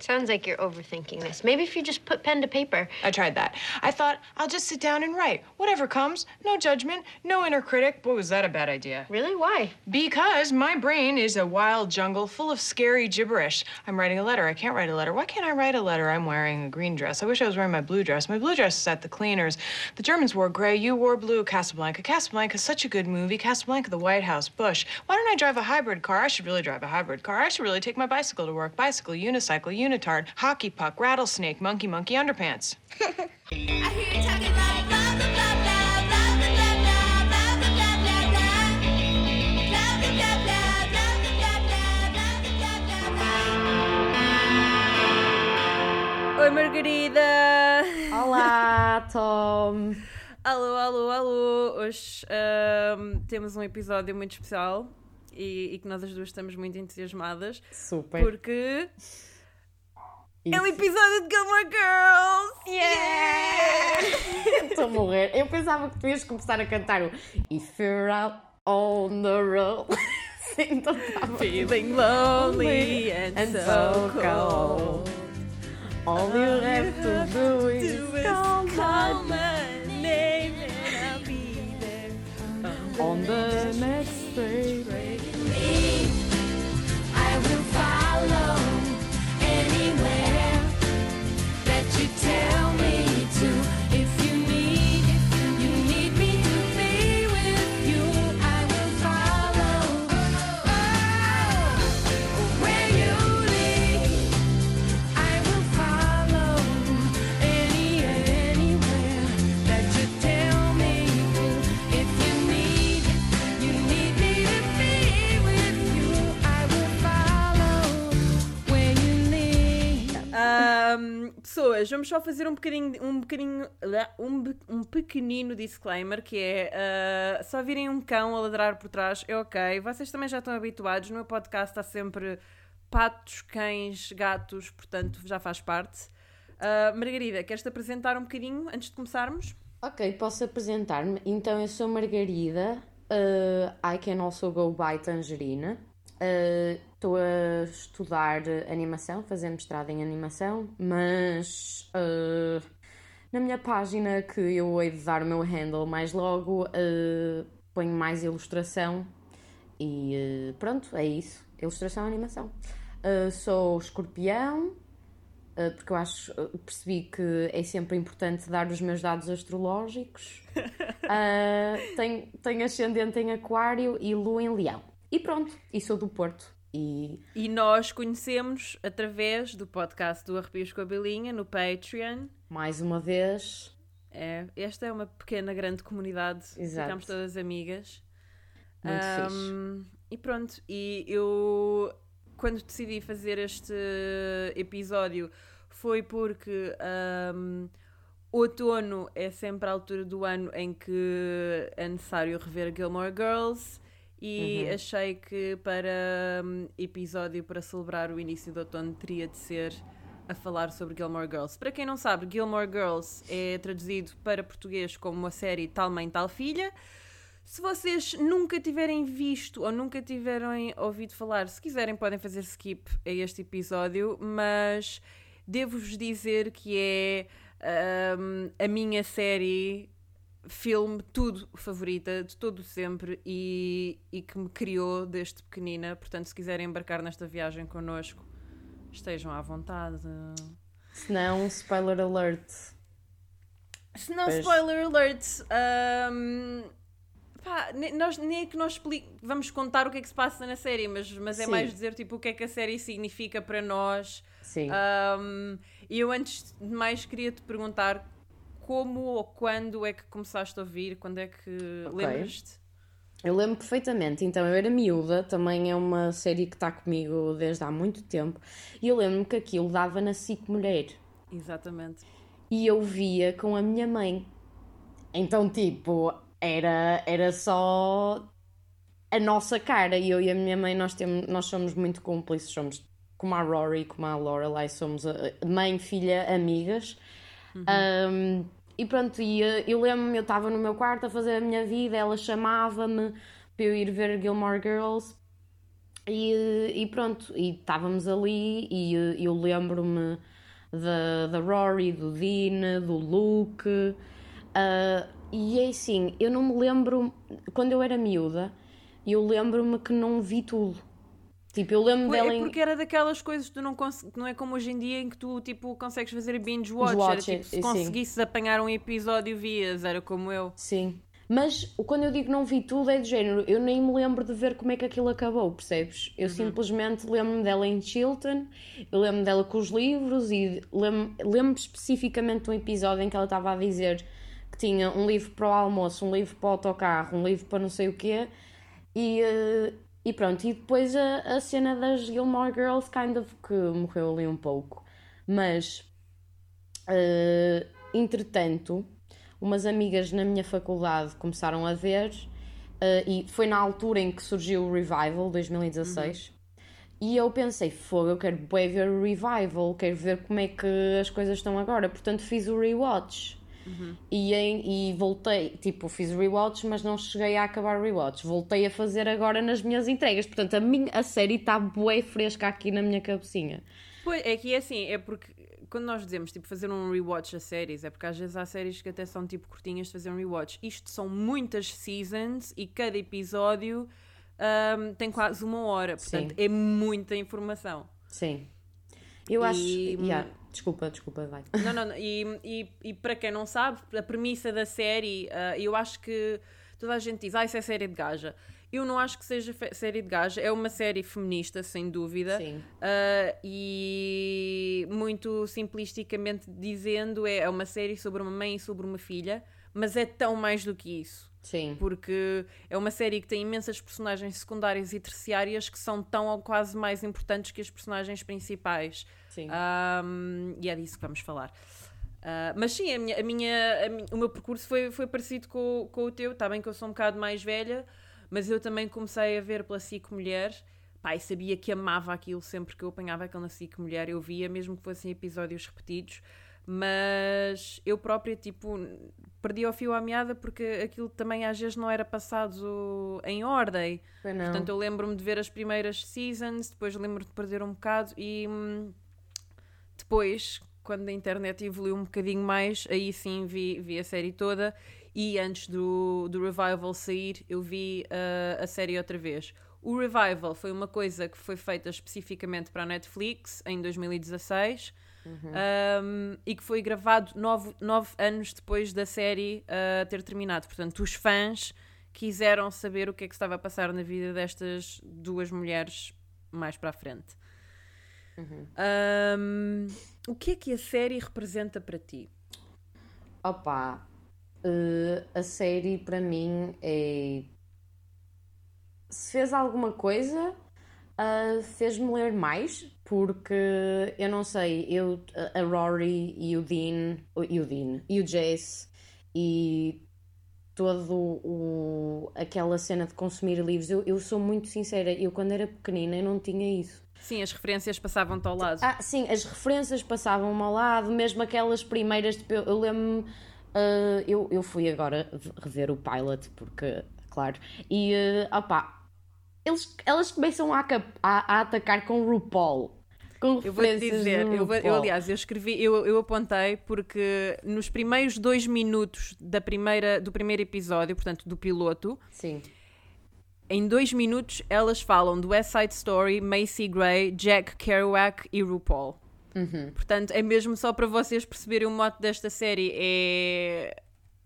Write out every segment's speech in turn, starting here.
Sounds like you're overthinking this. Maybe if you just put pen to paper. I tried that. I thought, I'll just sit down and write. Whatever comes. No judgment, no inner critic. Boy, was that a bad idea. Really? Why? Because my brain is a wild jungle full of scary gibberish. I'm writing a letter. I can't write a letter. Why can't I write a letter? I'm wearing a green dress. I wish I was wearing my blue dress. My blue dress is at the cleaners. The Germans wore gray. You wore blue. Casablanca. Casablanca is such a good movie. Casablanca, the White House, Bush. Why don't I drive a hybrid car? I should really drive a hybrid car. I should really take my bicycle to work. Bicycle, unicycle, unitard, hockey puck, rattlesnake, monkey, monkey, underpants. Oi, Margarida! Olá, Tom! Alô, alô, alô! Hoje ahm, temos um episódio muito especial e, e que nós as duas estamos muito entusiasmadas Super! porque é o Isso. episódio de Gilmore Girls! Estou a morrer. Eu pensava que tu ias começar a cantar o If you're out on the road. Sim, então estava. Feeling lonely and, And so, cold. All you have to do is Do is call my name and I'll be there. on the next day. I will follow tell pessoas, vamos só fazer um bocadinho, um bocadinho, um, um pequenino disclaimer que é ah, só virem um cão a ladrar por trás é ok. Vocês também já estão habituados. No meu podcast está sempre patos, cães, gatos, portanto já faz parte. Ah, Margarida, queres-te apresentar um bocadinho antes de começarmos? Ok, posso apresentar-me. Então, eu sou Margarida. uh, I can also go by Tangerina. Uh, Estou a estudar animação, fazer mestrado em animação, mas uh, na minha página que eu hei de dar o meu handle mais logo, uh, ponho mais ilustração e uh, pronto, é isso. Ilustração e animação. Sou escorpião, porque eu acho, percebi que é sempre importante dar os meus dados astrológicos. Tenho, tenho ascendente em Aquário e Lua em Leão. E pronto, e sou do Porto. E E nós conhecemos através do podcast do Arrepios com a Belinha no Patreon. mais uma vez, É, esta é uma pequena, grande comunidade. Exato. Ficámos todas amigas. muito Ahm, e pronto, e eu quando decidi fazer este episódio foi porque ahm, outono é sempre a altura do ano em que é necessário rever Gilmore Girls e Uhum. achei que para hum, episódio para celebrar o início do outono teria de ser a falar sobre Gilmore Girls. Para quem não sabe, Gilmore Girls é traduzido para português como uma série Tal Mãe, Tal Filha. Se vocês nunca tiverem visto ou nunca tiverem ouvido falar, se quiserem podem fazer skip a este episódio, mas devo-vos dizer que é hum, a minha série, filme, tudo favorita de todo sempre e, e que me criou desde pequenina. Portanto, se quiserem embarcar nesta viagem connosco, estejam à vontade. se não, spoiler alert. Se não, Pois. spoiler alert, hum, pá, ne- nós, nem é que nós vamos contar o que é que se passa na série, mas, mas é Sim. mais dizer tipo, o que é que a série significa para nós. Sim. Hum, E eu antes de mais queria te perguntar como ou quando é que começaste a ouvir, quando é que Ok. lembras-te? Eu lembro perfeitamente, então eu era miúda, também é uma série que está comigo desde há muito tempo, e eu lembro-me que aquilo dava na SIC Mulher. Exatamente. e eu via com a minha mãe. Então, tipo, era, era só a nossa cara. E eu e a minha mãe, nós, temos, nós somos muito cúmplices, somos como a Rory, como a Lorelai, somos uh, mãe, filha, amigas. Um, e pronto, e uh, eu lembro-me, eu estava no meu quarto a fazer a minha vida, ela chamava-me para eu ir ver Gilmore Girls. E, e pronto, e estávamos ali e eh, eu lembro-me da, da Rory, do Dean, do Luke. ah, e é assim, eu não me lembro, quando eu era miúda, eu lembro-me que não vi tudo. Tipo, eu lembro dela É em. porque era daquelas coisas que tu não consegues, não é como hoje em dia em que tu tipo consegues fazer binge watch, watch, era tipo, se sim. conseguisses apanhar um episódio vias, era como eu. Sim. Mas quando eu digo não vi tudo, é do género, eu nem me lembro de ver como é que aquilo acabou, percebes? Eu simplesmente lembro-me dela em Chilton, eu lembro dela com os livros e lembro, lembro especificamente de um episódio em que ela estava a dizer que tinha um livro para o almoço, um livro para o autocarro, um livro para não sei o quê, e, eh, e pronto. E depois a, a cena das Gilmore Girls, kind of, que morreu ali um pouco. Mas, eh, entretanto, umas amigas na minha faculdade começaram a ver, eh, e foi na altura em que surgiu o Revival, 2016. E eu pensei, fogo, eu quero ver o Revival, quero ver como é que as coisas estão agora. Portanto, fiz o rewatch. E, em- e voltei, tipo, fiz rewatch, mas não cheguei a acabar o rewatch. Voltei a fazer agora nas minhas entregas. Portanto, a, minha, a série está bué fresca aqui na minha cabecinha. Pois, é que é assim, é porque quando nós dizemos tipo fazer um rewatch a séries, é porque às vezes há séries que até são tipo curtinhas de fazer um rewatch. Isto são muitas seasons e cada episódio ahm, tem quase uma hora, portanto Sim. é muita informação. Sim. Eu acho. E- yeah, Desculpa, desculpa, vai. Não, não, não. E, e, e para quem não sabe, a premissa da série, ah, eu acho que toda a gente diz, ah, isso é série de gaja. Eu não acho que seja série de gaja, é uma série feminista, sem dúvida. Sim. Ah, e muito simplisticamente dizendo, é é uma série sobre uma mãe e sobre uma filha, mas é tão mais do que isso. Sim. Porque é uma série que tem imensas personagens secundárias e terciárias que são tão ou quase mais importantes que as personagens principais. Sim. Um, e é disso que vamos falar. Uh, mas sim, a minha, a minha- a minha- o meu percurso foi, foi parecido com, o- com o teu. Está bem que eu sou um bocado mais velha, mas eu também comecei a ver pela SIC Mulher. E sabia que amava aquilo sempre que eu apanhava aquilo na SIC Mulher. Eu via, mesmo que fossem episódios repetidos. Mas eu própria, tipo, perdi ao fio à meada porque aquilo também às vezes não era passado em ordem. Portanto, eu lembro-me de ver as primeiras seasons, depois lembro-me de perder um bocado e hum, depois, quando a internet evoluiu um bocadinho mais, aí sim vi, vi a série toda e antes do, do Revival sair, eu vi uh, a série outra vez. O Revival foi uma coisa que foi feita especificamente para a Netflix em 2016 um, e que foi gravado nove, nove anos depois da série uh, ter terminado. Portanto, os fãs quiseram saber o que é que estava a passar na vida destas duas mulheres mais para a frente. Um, o que é que a série representa para ti? Opa, eh, a série para mim é. Se fez alguma coisa, ah, fez-me ler mais, porque eu não sei, eu, a- Rory e o Dean, e o Dean, e o Jace, e todo o, aquela cena de consumir livros, eu, eu sou muito sincera, eu quando era pequenina eu não tinha isso. Sim, as referências passavam-te ao lado. Ah, sim, as referências passavam-me ao lado, mesmo aquelas primeiras, tipo, eu, eu lembro-me, ah, eu, eu fui agora rever o pilot, porque, claro, e, ah, opá, eles, elas começam a, a- a atacar com o RuPaul. Com Eu vou te dizer, eu, vou- eu, aliás, eu escrevi, eu, eu apontei porque nos primeiros dois minutos da primeira, do primeiro episódio, portanto do piloto, Sim, em dois minutos elas falam do West Side Story, Macy Gray, Jack Kerouac e RuPaul. Uhum. Portanto, é mesmo só para vocês perceberem o mote desta série. É.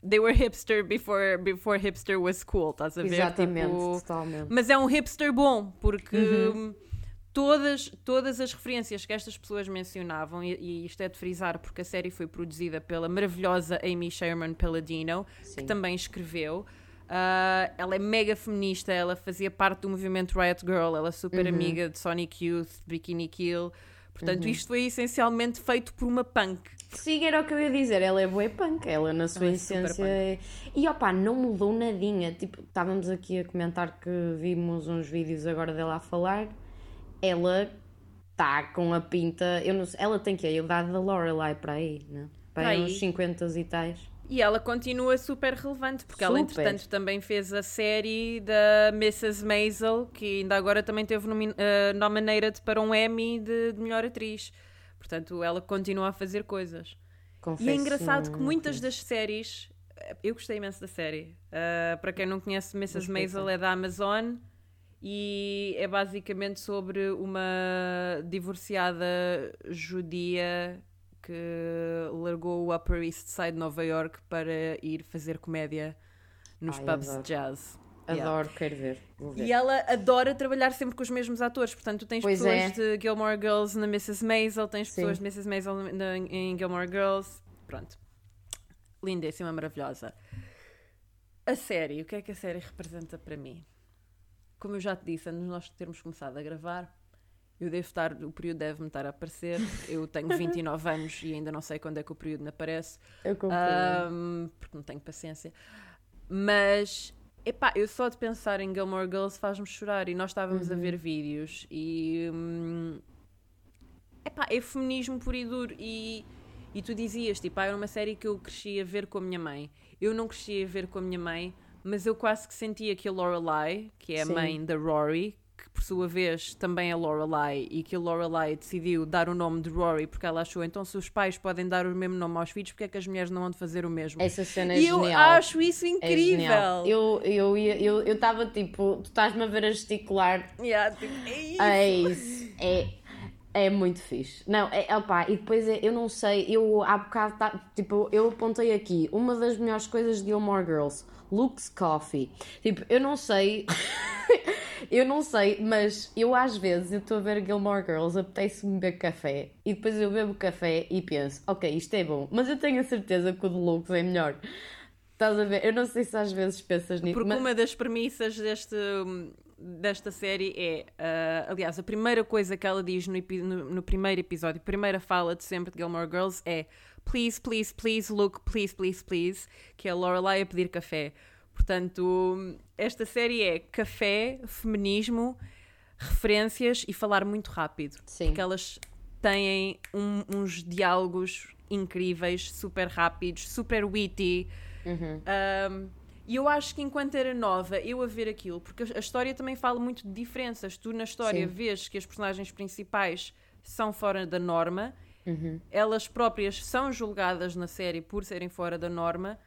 They were hipster before, before hipster was cool, estás a ver? exatamente, Tipo, totalmente. Mas é um hipster bom, porque Uhum. hum, todas, todas as referências que estas pessoas mencionavam, e, e isto é de frisar porque a série foi produzida pela maravilhosa Amy Sherman Palladino, que Sim. também escreveu. Ah, ela é mega feminista, ela fazia parte do movimento Riot Girl, ela é super Uhum. amiga de Sonic Youth, Bikini Kill. Portanto, isto foi essencialmente feito por uma punk. Sim, era o que eu ia dizer, ela é boa punk, ela na sua Ela é essência é... E opá, não mudou nadinha, tipo, estávamos aqui a comentar que vimos uns vídeos agora dela a falar, ela está com a pinta, eu não sei, ela tem que a idade da Lorelai para aí, né? Para aí uns 50 e tais. E ela continua super relevante, porque ela, Super. entretanto, também fez a série da Mrs. Maisel, que ainda agora também teve nomi- eh, nominated para um Emmy de, de melhor atriz. Portanto, ela continua a fazer coisas. Confesso, E é engraçado que muitas das séries. eh, Eu gostei imenso da série. Uh, para quem não conhece, Mrs. Maisel é da Amazon e é basicamente sobre uma divorciada judia que largou o Upper East Side de Nova York para ir fazer comédia nos Ai, pubs de jazz. Adoro, Yeah. quero ver. Ver. E ela adora trabalhar sempre com os mesmos atores. Portanto, tu tens Pois pessoas é. de Gilmore Girls na Mrs. Maisel, tens Sim. pessoas de Mrs. Maisel na- em Gilmore Girls. Pronto. Lindíssima, maravilhosa. A série, o que é que a série representa para mim? Como eu já te disse, antes de nós termos começado a gravar, eu devo estar, o período deve-me estar a aparecer. Eu tenho 29 anos e ainda não sei quando é que o período me aparece. Eu compreendo. Ahm, porque não tenho paciência. Mas, epá, eu só de pensar em Gilmore Girls faz-me chorar. E nós estávamos a ver vídeos e. hum, epá, é feminismo puro e duro. E, e tu dizias, tipo, ah, era uma série que eu cresci a ver com a minha mãe. Eu não cresci a ver com a minha mãe, mas eu quase que sentia que a Lorelai, que é a Sim. mãe da Rory, que por sua vez também é Lorelai, e que a Lorelai decidiu dar o nome de Rory porque ela achou, então se os pais podem dar o mesmo nome aos filhos, porque é que as mulheres não vão fazer o mesmo? Essa cena é e eu genial. acho isso É incrível. genial. Eu eu eu eu estava tipo, tu estás-me a ver a gesticular. Yeah, tipo, é isso. É isso. É é muito fixe. Não, é, opá, e depois é- eu não sei, eu há bocado, tá, tipo, eu apontei aqui, uma das melhores coisas de Gilmore Girls, Luke's Coffee. Tipo, eu não sei, eu não sei, mas eu às vezes, eu estou a ver Gilmore Girls, apetece-me beber café, e depois eu bebo café e penso, ok, isto é bom, mas eu tenho a certeza que o de Luke's é melhor. Estás a ver? Eu não sei se às vezes pensas nisso, Porque mas... uma das premissas deste, desta série é, ah, aliás, a primeira coisa que ela diz no, no- no primeiro episódio, a primeira fala de sempre de Gilmore Girls é please, please, please, look, please, please, please, que é a Lorelai a pedir café. Portanto, esta série é café, feminismo, referências e falar muito rápido. Sim. Porque elas têm um- uns diálogos incríveis, super rápidos, super witty. Um, e eu acho que enquanto era nova, eu a ver aquilo, porque a história também fala muito de diferenças. Tu na história Sim. vês que as personagens principais são fora da norma, elas próprias são julgadas na série por serem fora da norma,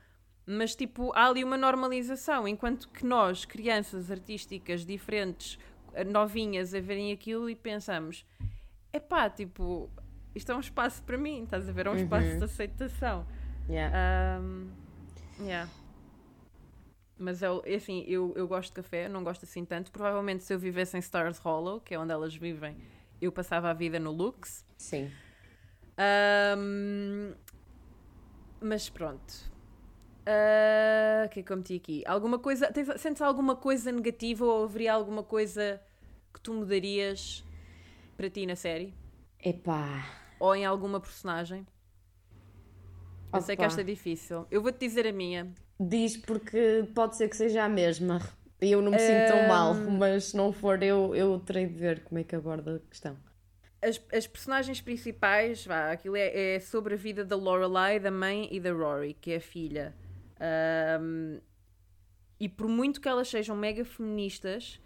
mas tipo, há ali uma normalização, enquanto que nós, crianças artísticas diferentes, novinhas, a verem aquilo e pensamos, epá, tipo, isto é um espaço para mim, estás a ver? É um espaço de aceitação. Yeah. Um, yeah. Mas eu, é assim, eu, eu gosto de café, não gosto assim tanto. Provavelmente se eu vivesse em Stars Hollow, que é onde elas vivem, eu passava a vida no Lux. Sim. Um, mas pronto. Ah, O que é que eu meti aqui? Alguma coisa. Tens, sentes alguma coisa negativa ou haveria alguma coisa que tu mudarias para ti na série? Epá. Ou em alguma personagem? Eu sei que esta é difícil. Eu vou-te dizer a minha. Diz porque pode ser que seja a mesma. E eu não me sinto tão mal, mas se não for, eu, eu terei de ver como é que aborda a questão. As, as personagens principais, vá, aquilo é, é sobre a vida da Lorelai, da mãe e da Rory, que é a filha. Ahm, e por muito que elas sejam mega feministas,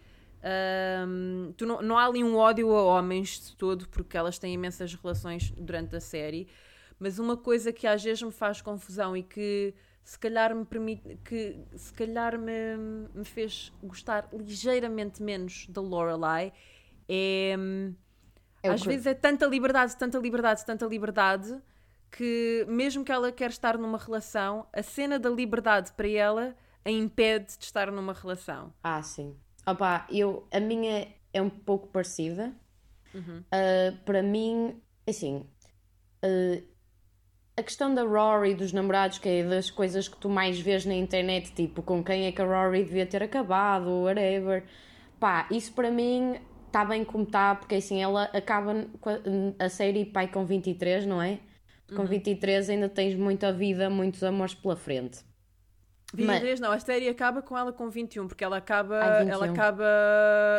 ahm, tu não, não há ali um ódio a homens de todo, porque elas têm imensas relações durante a série. Mas uma coisa que às vezes me faz confusão e que se calhar me permite, que se calhar me, me fez gostar ligeiramente menos da Lorelai é. É às vezes é tanta liberdade, tanta liberdade, tanta liberdade que mesmo que ela quer estar numa relação, a cena da liberdade para ela a impede de estar numa relação. Ah, sim. Opa, eu, a minha é um pouco parecida. Uhum. Ah, para mim, assim, ah, a questão da Rory, dos namorados, que é das coisas que tu mais vês na internet, tipo, com quem é que a Rory devia ter acabado, whatever. Pá, isso para mim está bem como está, porque assim, ela acaba a série pai com 23, não é? Uhum. Com 23 ainda tens muita vida, muitos amores pela frente. 23 não, a série acaba com ela com 21, porque ela acaba, Ah, 21. ela acaba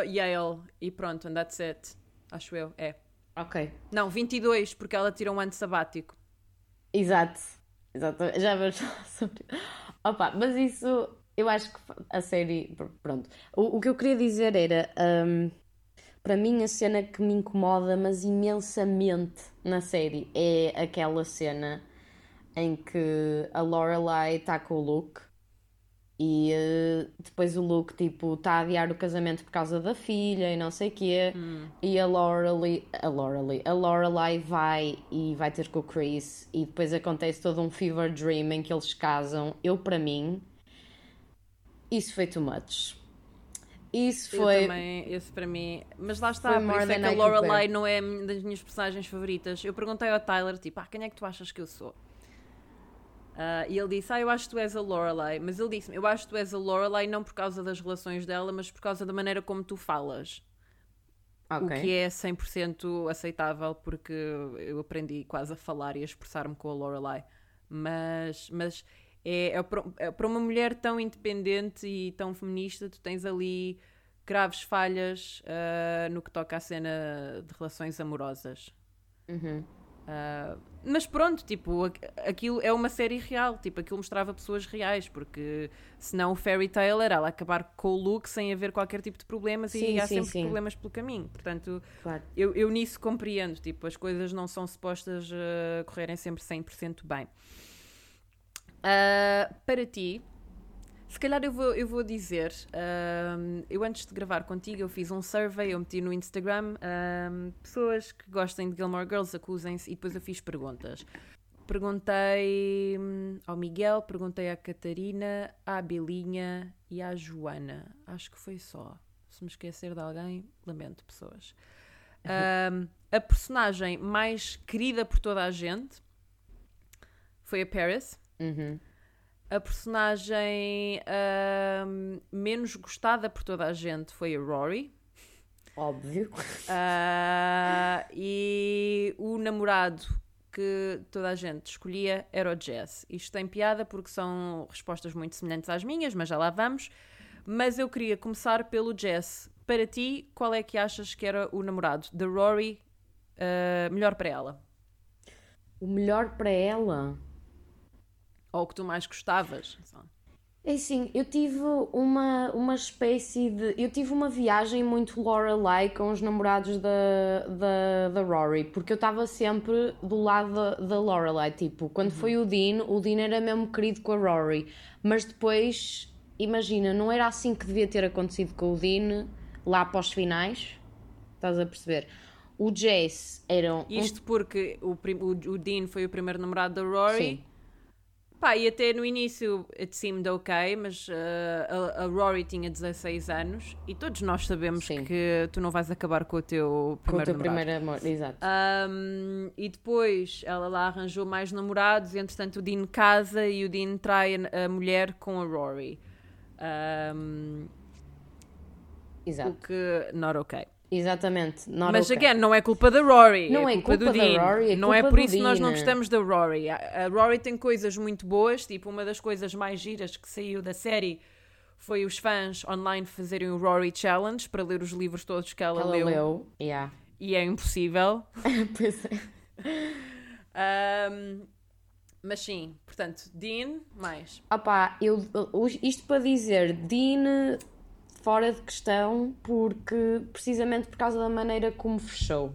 Yale e pronto, and that's it. Acho eu, é. Ok. Não, 22, porque ela tira um ano sabático. Exato. Exatamente, já vamos falar sobre. Opa, mas isso, eu acho que a série. Pronto. O, o que eu queria dizer era. hum, para mim, a cena que me incomoda, mas imensamente na série, é aquela cena em que a Lorelai está com o Luke e eh, depois o Luke, tipo, está a adiar o casamento por causa da filha e não sei o quê. E a Lorelai, a Lorelai, a Lorelai vai e vai ter com o Chris e depois acontece todo um fever dream em que eles casam. Eu, para mim, isso foi too much. Isso Eu foi. também, esse para mim. Mas lá está, por isso é que a Lorelai não é das minhas personagens favoritas. Eu perguntei ao Tyler, tipo, ah, quem é que tu achas que eu sou? Ah, e ele disse, ah, eu acho que tu és a Lorelai. Mas ele disse-me, eu acho que tu és a Lorelai não por causa das relações dela, mas por causa da maneira como tu falas. Ok. O que é 100% aceitável, porque eu aprendi quase a falar e a expressar-me com a Lorelai. Mas, mas é, é para é para uma mulher tão independente e tão feminista, tu tens ali graves falhas ah, no que toca à cena de relações amorosas. Uhum. Ah, mas pronto, tipo, aqu- aquilo é uma série real, tipo, aquilo mostrava pessoas reais, porque senão o Fairy Tale era ela acabar com o Luke sem haver qualquer tipo de problemas Sim, e há sim, sempre sim. problemas pelo caminho. Portanto, Claro. eu, eu nisso compreendo, tipo, as coisas não são supostas ah, correrem sempre 100% bem. Ah, para ti, se calhar eu vou, eu vou dizer, ahm, eu antes de gravar contigo eu fiz um survey, eu meti no Instagram, ahm, pessoas que gostem de Gilmore Girls acusem-se e depois eu fiz perguntas. Perguntei hum, ao Miguel, perguntei à Catarina, à Belinha e à Joana. Acho que foi só. Se me esquecer de alguém, lamento, pessoas. A personagem mais querida por toda a gente foi a Paris. Uhum. A personagem ahm, menos gostada por toda a gente foi a Rory. Óbvio. Ah, e o namorado que toda a gente escolhia era o Jess. Isto tem piada porque são respostas muito semelhantes às minhas, mas já lá vamos. Mas eu queria começar pelo Jess. Para ti, qual é que achas que era o namorado da Rory ah, melhor para ela? O melhor para ela. Ou o que tu mais gostavas? É assim, eu tive uma, uma espécie de. Eu tive uma viagem muito Lorelai com os namorados da, da, da Rory, porque eu estava sempre do lado da, da Lorelai. Tipo, quando foi o Dean, o Dean era mesmo querido com a Rory, mas depois, imagina, não era assim que devia ter acontecido com o Dean lá para os finais. Estás a perceber? O Jess era um. Isto porque o, o, o Dean foi o primeiro namorado da Rory. Sim. Pá, e até no início it seemed ok, mas uh, a, a Rory tinha 16 anos e todos nós sabemos Sim. que tu não vais acabar com o teu Com o primeiro teu namorado. primeiro amor, exato. Um, e depois ela lá arranjou mais namorados, e entretanto o Dean casa e o Dean trai a, mulher com a Rory. Um, o Exato. que, not ok. Exatamente. not Mas, okay. again, não é culpa da Rory. Não é é culpa, culpa do da Dean. Rory, é não é culpa por isso que nós não gostamos da Rory. A, a Rory tem coisas muito boas, tipo, uma das coisas mais giras que saiu da série foi os fãs online fazerem o Rory Challenge para ler os livros todos que ela, Ela leu. leu. Yeah. E é impossível. Pois é. Ahm, mas sim, portanto, Dean, mais. Opá, eu, isto para dizer, Dean fora de questão, porque precisamente por causa da maneira como fechou.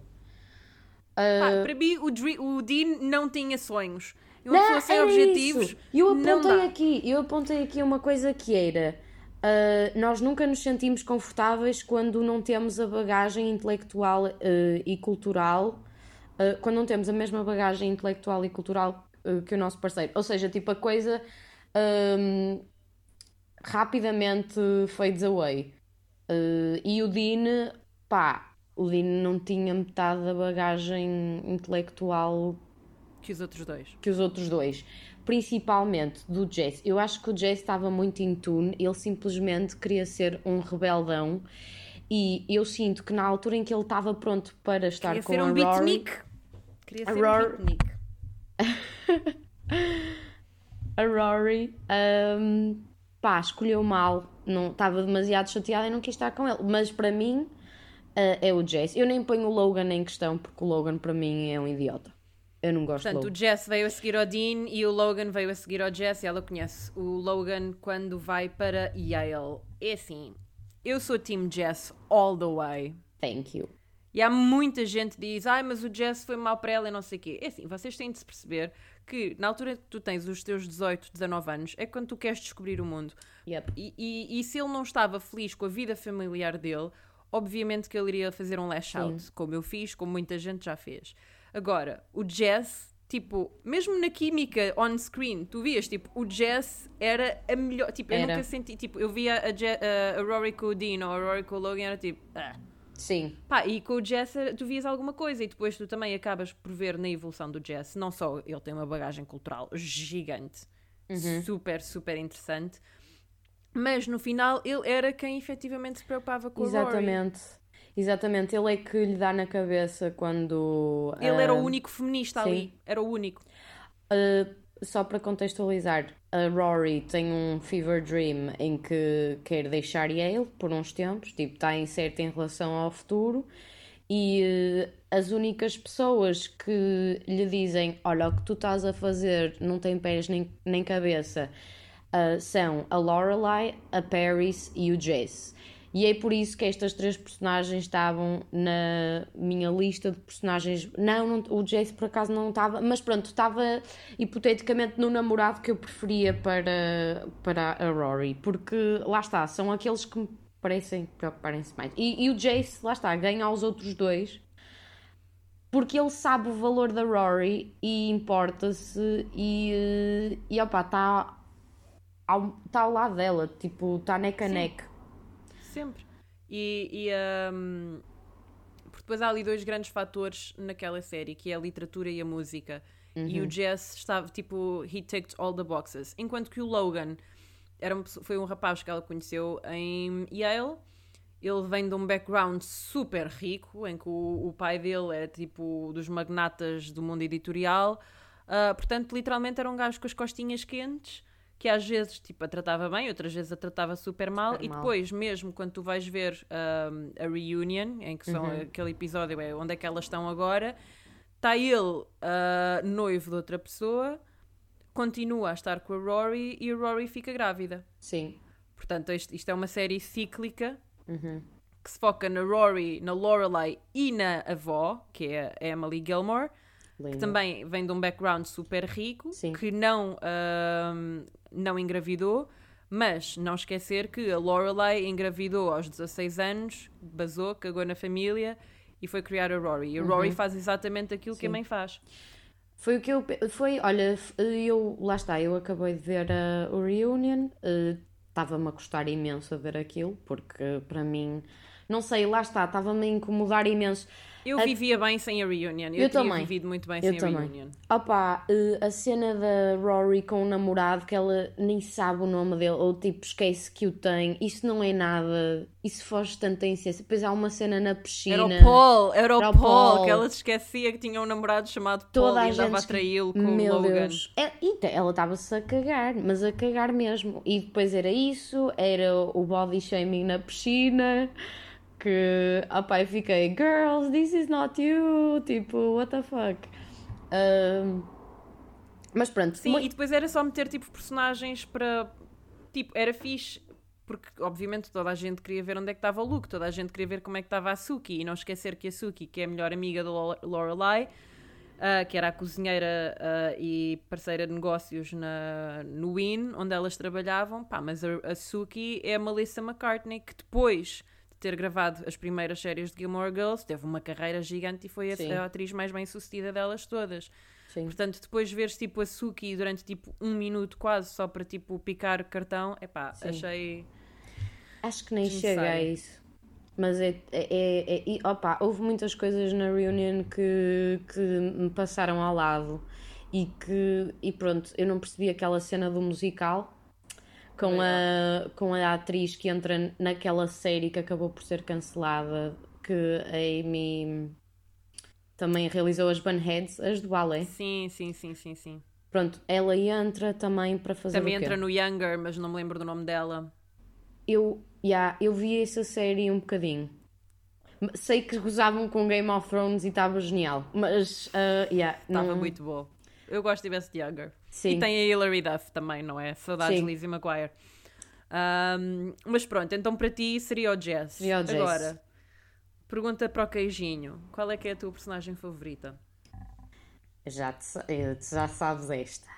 Pá, para mim, o, Dre- o Dean não tinha sonhos. E uma Não, pessoa sem objetivos. isso. Eu apontei aqui, eu apontei aqui uma coisa que era. ah, nós nunca nos sentimos confortáveis quando não temos a bagagem intelectual ah, e cultural, ah, quando não temos a mesma bagagem intelectual e cultural ah, que o nosso parceiro. Ou seja, tipo, a coisa rapidamente fades away. Ah, e o Dean, pá, o Dean não tinha metade da bagagem intelectual Que os outros dois. que os outros dois, principalmente do Jess. Eu acho que o Jess estava muito in tune, ele simplesmente queria ser um rebeldão e eu sinto que na altura em que ele estava pronto para estar Queria com ser a um Rory, beatnik. Queria A ser Rory- um beatnik. a Rory hum, pá, escolheu mal, não estava demasiado chateada e não quis estar com ele, mas para mim ah, é o Jess. Eu nem ponho o Logan em questão porque o Logan para mim é um idiota. Eu não gosto Portanto, o. Jess veio a seguir ao Dean e o Logan veio a seguir ao Jess e ela conhece o Logan quando vai para Yale. É assim, eu sou Team Jess all the way. Thank you. E há muita gente que diz, ai, mas o Jess foi mal para ela e não sei o quê. É assim, vocês têm de se perceber que na altura que tu tens os teus 18, 19 anos, é quando tu queres descobrir o mundo. Yep. E, e- e se ele não estava feliz com a vida familiar dele, obviamente que ele iria fazer um lash out, como eu fiz, como muita gente já fez. Agora, o Jess, tipo, mesmo na química on screen, tu vias, tipo, o Jess era a melhor. Tipo, eu Era. nunca senti, tipo, eu via a, Je- a- a Rory com o Dean ou a Rory com o Logan, era tipo, ah. Sim, Pá, e com o Jess era- tu vias alguma coisa e depois tu também acabas por ver na evolução do Jess, não só ele tem uma bagagem cultural gigante, super, super interessante, mas no final ele era quem efetivamente se preocupava com exatamente. Exatamente, ele é que lhe dá na cabeça quando. Ele era o ah, único feminista sim. ali, era o único. Uh, só para contextualizar, a Rory tem um fever dream em que quer deixar Yale por uns tempos, tipo, está incerta em relação ao futuro, e uh, as únicas pessoas que lhe dizem: Olha, o que tu estás a fazer não tem pés nem, nem cabeça, uh, são a Lorelai, a Paris e o Jace. E é por isso que estas três personagens estavam na minha lista de personagens. Não, não- o Jace por acaso não estava, mas pronto, estava hipoteticamente no namorado que eu preferia para, para a Rory, porque lá está, são aqueles que me parecem preocuparem-se mais. E, e o Jace, lá está, ganha aos outros dois porque ele sabe o valor da Rory e importa-se e, eh, e opá, está ao, tá ao lado dela, tipo, está neck a neck. Sempre. E, e, um, porque depois há ali dois grandes fatores naquela série, que é a literatura e a música. E o Jess estava, tipo, he ticked all the boxes. Enquanto que o Logan era pessoa- foi um rapaz que ela conheceu em Yale. Ele vem de um background super rico, em que o, o pai dele era, tipo, dos magnatas do mundo editorial. Ah, portanto, literalmente era um gajo com as costinhas quentes, que às vezes, tipo, a tratava bem, outras vezes a tratava super mal. Super e mal. depois, mesmo quando tu vais ver ahm, a reunion, em que são aquele episódio, é onde é que elas estão agora, está ele ah, noivo de outra pessoa, continua a estar com a Rory e a Rory fica grávida. Sim. Portanto, isto, isto é uma série cíclica que se foca na Rory, na Lorelai e na avó, que é a Emily Gilmore, que também vem de um background super rico, Sim. que não, ahm, não engravidou, mas não esquecer que a Lorelai engravidou aos 16 anos, basou, cagou na família e foi criar a Rory. E a Uhum. Rory faz exatamente aquilo que a mãe faz. Foi o que eu. Foi, olha, eu. Lá está, eu acabei de ver a, o Reunion. eh, Estava-me a custar imenso a ver aquilo, porque para mim. Não sei, lá está, estava-me a incomodar imenso. Eu A- vivia bem sem a Reunion. Eu, Eu tinha também. vivido muito bem Eu sem a também. Reunion. Opa, eh, a cena da Rory com o namorado, que ela nem sabe o nome dele, ou tipo esquece que o tem, isso não é nada, isso foge tanto da essência. Depois há uma cena na piscina. Era o Paul, era o Paul, Paul. que ela se esquecia que tinha um namorado chamado Paul Toda a e andava a traí-lo com Meu o Logan. Deus. É, então, ela estava-se a cagar, mas a cagar mesmo. E depois era isso, era o body shaming na piscina. Que, opá, eu fiquei, girls, this is not you. Tipo, what the fuck. Ahm, mas pronto, Sim, e depois era só meter tipo personagens para. Tipo, era fixe. Porque, obviamente, toda a gente queria ver onde é que estava o Luke, toda a gente queria ver como é que estava a Suki. E não esquecer que a Suki, que é a melhor amiga da Lo- Lorelai, ah, que era a cozinheira ah, e parceira de negócios na, no Win, onde elas trabalhavam. Pá, mas a, a Suki é a Melissa McCartney, que depois de ter gravado as primeiras séries de Gilmore Girls, teve uma carreira gigante e foi a, Sim. a atriz mais bem sucedida delas todas. Sim. Portanto, depois veres tipo a Suki durante tipo um minuto quase só para tipo picar cartão, epá, Sim. achei. Acho que nem chega a isso. Mas é, é, é, é- e, opa, houve muitas coisas na reunion que, que me passaram ao lado e que, e pronto, eu não percebi aquela cena do musical com a, com a atriz que entra naquela série que acabou por ser cancelada, que a Amy também realizou as Bunheads, as do ballet. Sim, sim, sim, sim, sim. Pronto, ela entra também para fazer Também entra no Younger, mas não me lembro do nome dela. Eu, yeah, eu vi essa série um bocadinho. Sei que gozavam com Game of Thrones e estava genial. Mas, uh, yeah, Estava não... muito bom. Eu gosto imenso de Younger. Sim. E tem a Hilary Duff também, não é? Saudades Sim. Lizzie McGuire. Ahm, mas pronto, então para ti seria o Jess. Seria o Jess. Agora, pergunta para o Queijinho: qual é que é a tua personagem favorita? Já, te eh, tu já sabes esta.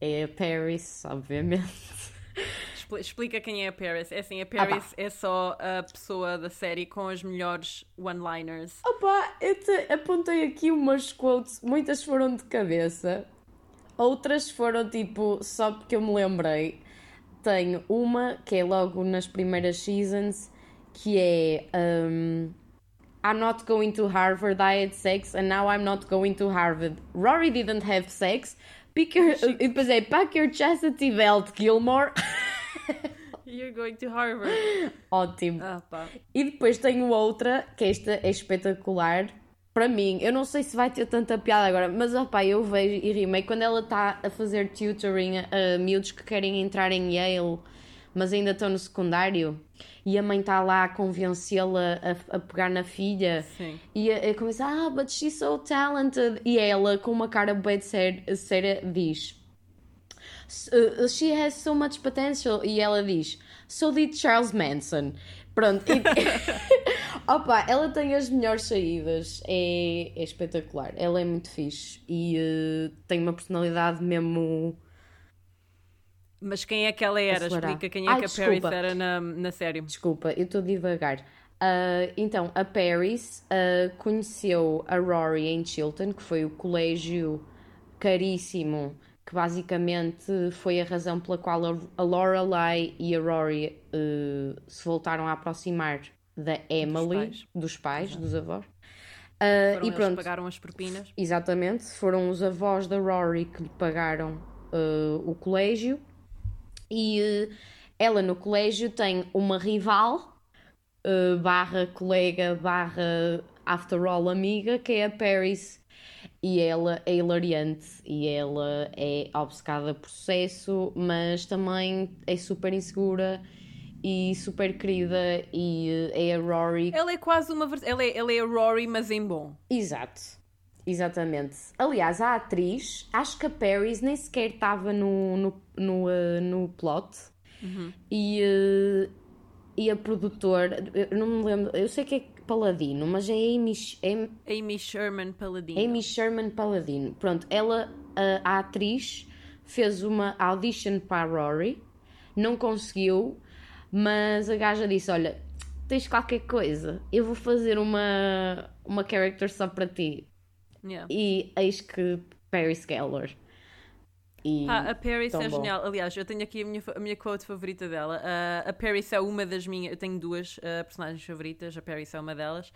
É a Paris, obviamente. Expli- Explica quem é a Paris. É Ah, assim, a Paris é só a pessoa da série com os melhores one-liners. Opa, eu te apontei aqui umas quotes, muitas foram de cabeça, outras foram tipo só porque eu me lembrei. Tenho uma que é logo nas primeiras seasons, que é um, I'm not going to Harvard, I had sex, and now I'm not going to Harvard. Rory didn't have sex. Pick your, e depois é pack your chastity belt, Gilmore. You're going to Harvard. Ótimo. Ah. E depois tenho outra, que esta é espetacular. Para mim, eu não sei se vai ter tanta piada agora, mas opá, eu vejo e rimei quando ela está a fazer tutoring a, miúdos que querem entrar em Yale, mas ainda estão no secundário, e a mãe está lá a convencê-la a, a pegar na filha, Sim. e a, a começa, ah, but she's so talented, e ela, com uma cara bem séria, diz. "S- uh, she has so much potential e ela diz so did Charles Manson pronto e... opa, ela tem as melhores saídas é, é espetacular ela é muito fixe e eh, tem uma personalidade mesmo Mas quem é que ela era? Acelerar. Explica quem é Ai, que a. Paris era na, na série. Desculpa, eu estou devagar. Ah, então, a Paris ah, conheceu a Rory em Chilton, que foi o colégio caríssimo, que basicamente foi a razão pela qual a- Lorelai e a Rory ah, se voltaram a aproximar da Emily, pais. dos pais, dos avós. Foram e pronto, pagaram as propinas. Exatamente, foram os avós da Rory que lhe pagaram eh, o colégio e ela no colégio tem uma rival barra colega barra after all amiga que é a Paris e ela é hilariante e ela é obcecada por sucesso mas também é super insegura e super querida e eh, é a Rory Ela é quase uma versão. Ela é, ela é a Rory, mas em bom. Exato. Exatamente. Aliás, a atriz, acho que a Paris nem sequer estava no, no, no, eh, no plot. E, eh, e a produtora, eu não me lembro, eu sei que é Paladino, mas é Amy, Sh- Am- Amy Sherman Paladino. Amy Sherman Paladino. Pronto, ela, a, a atriz, fez uma audition para a Rory, não conseguiu, mas a gaja disse: Olha, tens qualquer coisa, eu vou fazer uma, uma character só para ti. Yeah. E eis que Paris Geller. E Ah, a Paris é bom. genial. Aliás, eu tenho aqui a minha, a minha quote favorita dela. Ah, a Paris é uma das minhas. Eu tenho duas ah, personagens favoritas. A Paris é uma delas.